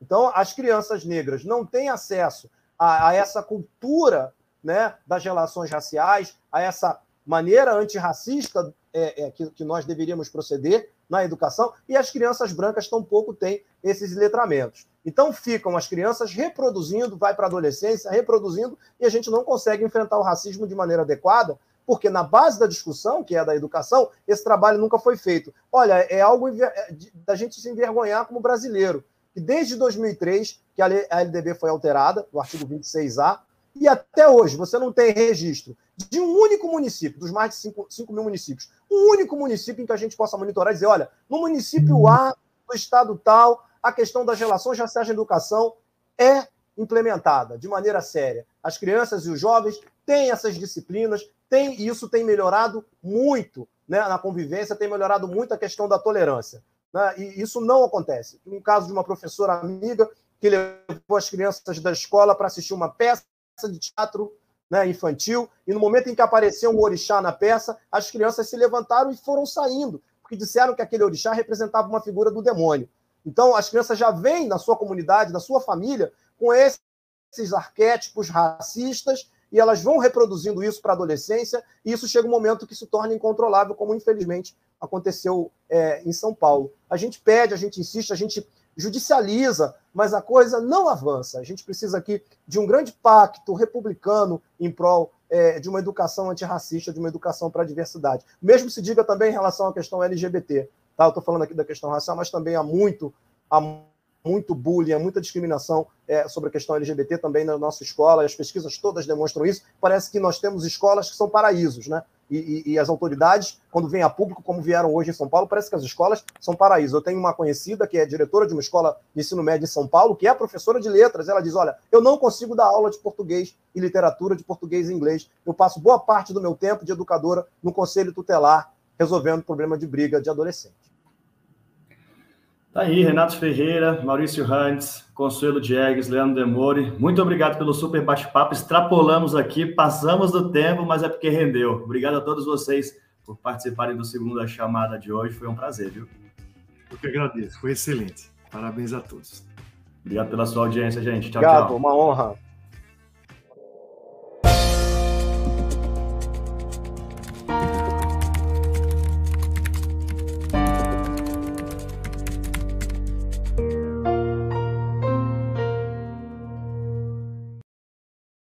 Então, as crianças negras não têm acesso a, a essa cultura né, das relações raciais, a essa maneira antirracista é, é, que, que, nós deveríamos proceder na educação, e as crianças brancas tampouco têm esses letramentos. Então ficam as crianças reproduzindo, vai para a adolescência, reproduzindo, e a gente não consegue enfrentar o racismo de maneira adequada, porque na base da discussão, que é da educação, esse trabalho nunca foi feito. Olha, é algo é, da gente se envergonhar como brasileiro, que desde 2003, que a LDB foi alterada, o artigo 26A, e até hoje você não tem registro de um único município, dos mais de 5, 5 mil municípios, um único município em que a gente possa monitorar e dizer: olha, no município A, do estado tal, a questão das relações raciais na educação é implementada de maneira séria. As crianças e os jovens têm essas disciplinas, têm, e isso tem melhorado muito né, na convivência, tem melhorado muito a questão da tolerância. Né? E isso não acontece. Um caso de uma professora amiga que levou as crianças da escola para assistir uma peça de teatro né, infantil, e no momento em que apareceu um orixá na peça, as crianças se levantaram e foram saindo, porque disseram que aquele orixá representava uma figura do demônio. Então, as crianças já vêm na sua comunidade, na sua família, com esses arquétipos racistas, e elas vão reproduzindo isso para a adolescência, e isso chega um momento que se torna incontrolável, como infelizmente aconteceu é, em São Paulo. A gente pede, a gente insiste, a gente judicializa, mas a coisa não avança. A gente precisa aqui de um grande pacto republicano em prol é, de uma educação antirracista, de uma educação para a diversidade. Mesmo se diga também em relação à questão LGBT. Tá? Eu estou falando aqui da questão racial, mas também há muito, há muito bullying, há muita discriminação é, sobre a questão LGBT também na nossa escola, as pesquisas todas demonstram isso. Parece que nós temos escolas que são paraísos, né? e, e, e, as autoridades, quando vêm a público, como vieram hoje em São Paulo, parece que as escolas são paraíso. Eu tenho uma conhecida que é diretora de uma escola de ensino médio em São Paulo, que é professora de letras. Ela diz: Olha, eu não consigo dar aula de português e literatura, de português e inglês. Eu passo boa parte do meu tempo de educadora no conselho tutelar, resolvendo problema de briga de adolescente. Tá aí, Renato Ferreira, Maurício Rantes, Consuelo Diegues, Leandro Demore. Muito obrigado pelo super bate-papo. Extrapolamos aqui, passamos do tempo, mas é porque rendeu. Obrigado a todos vocês por participarem do segundo chamada de hoje. Foi um prazer, viu? Eu que agradeço, foi excelente. Parabéns a todos. Obrigado pela sua audiência, gente. Tchau, obrigado, tchau. Uma honra.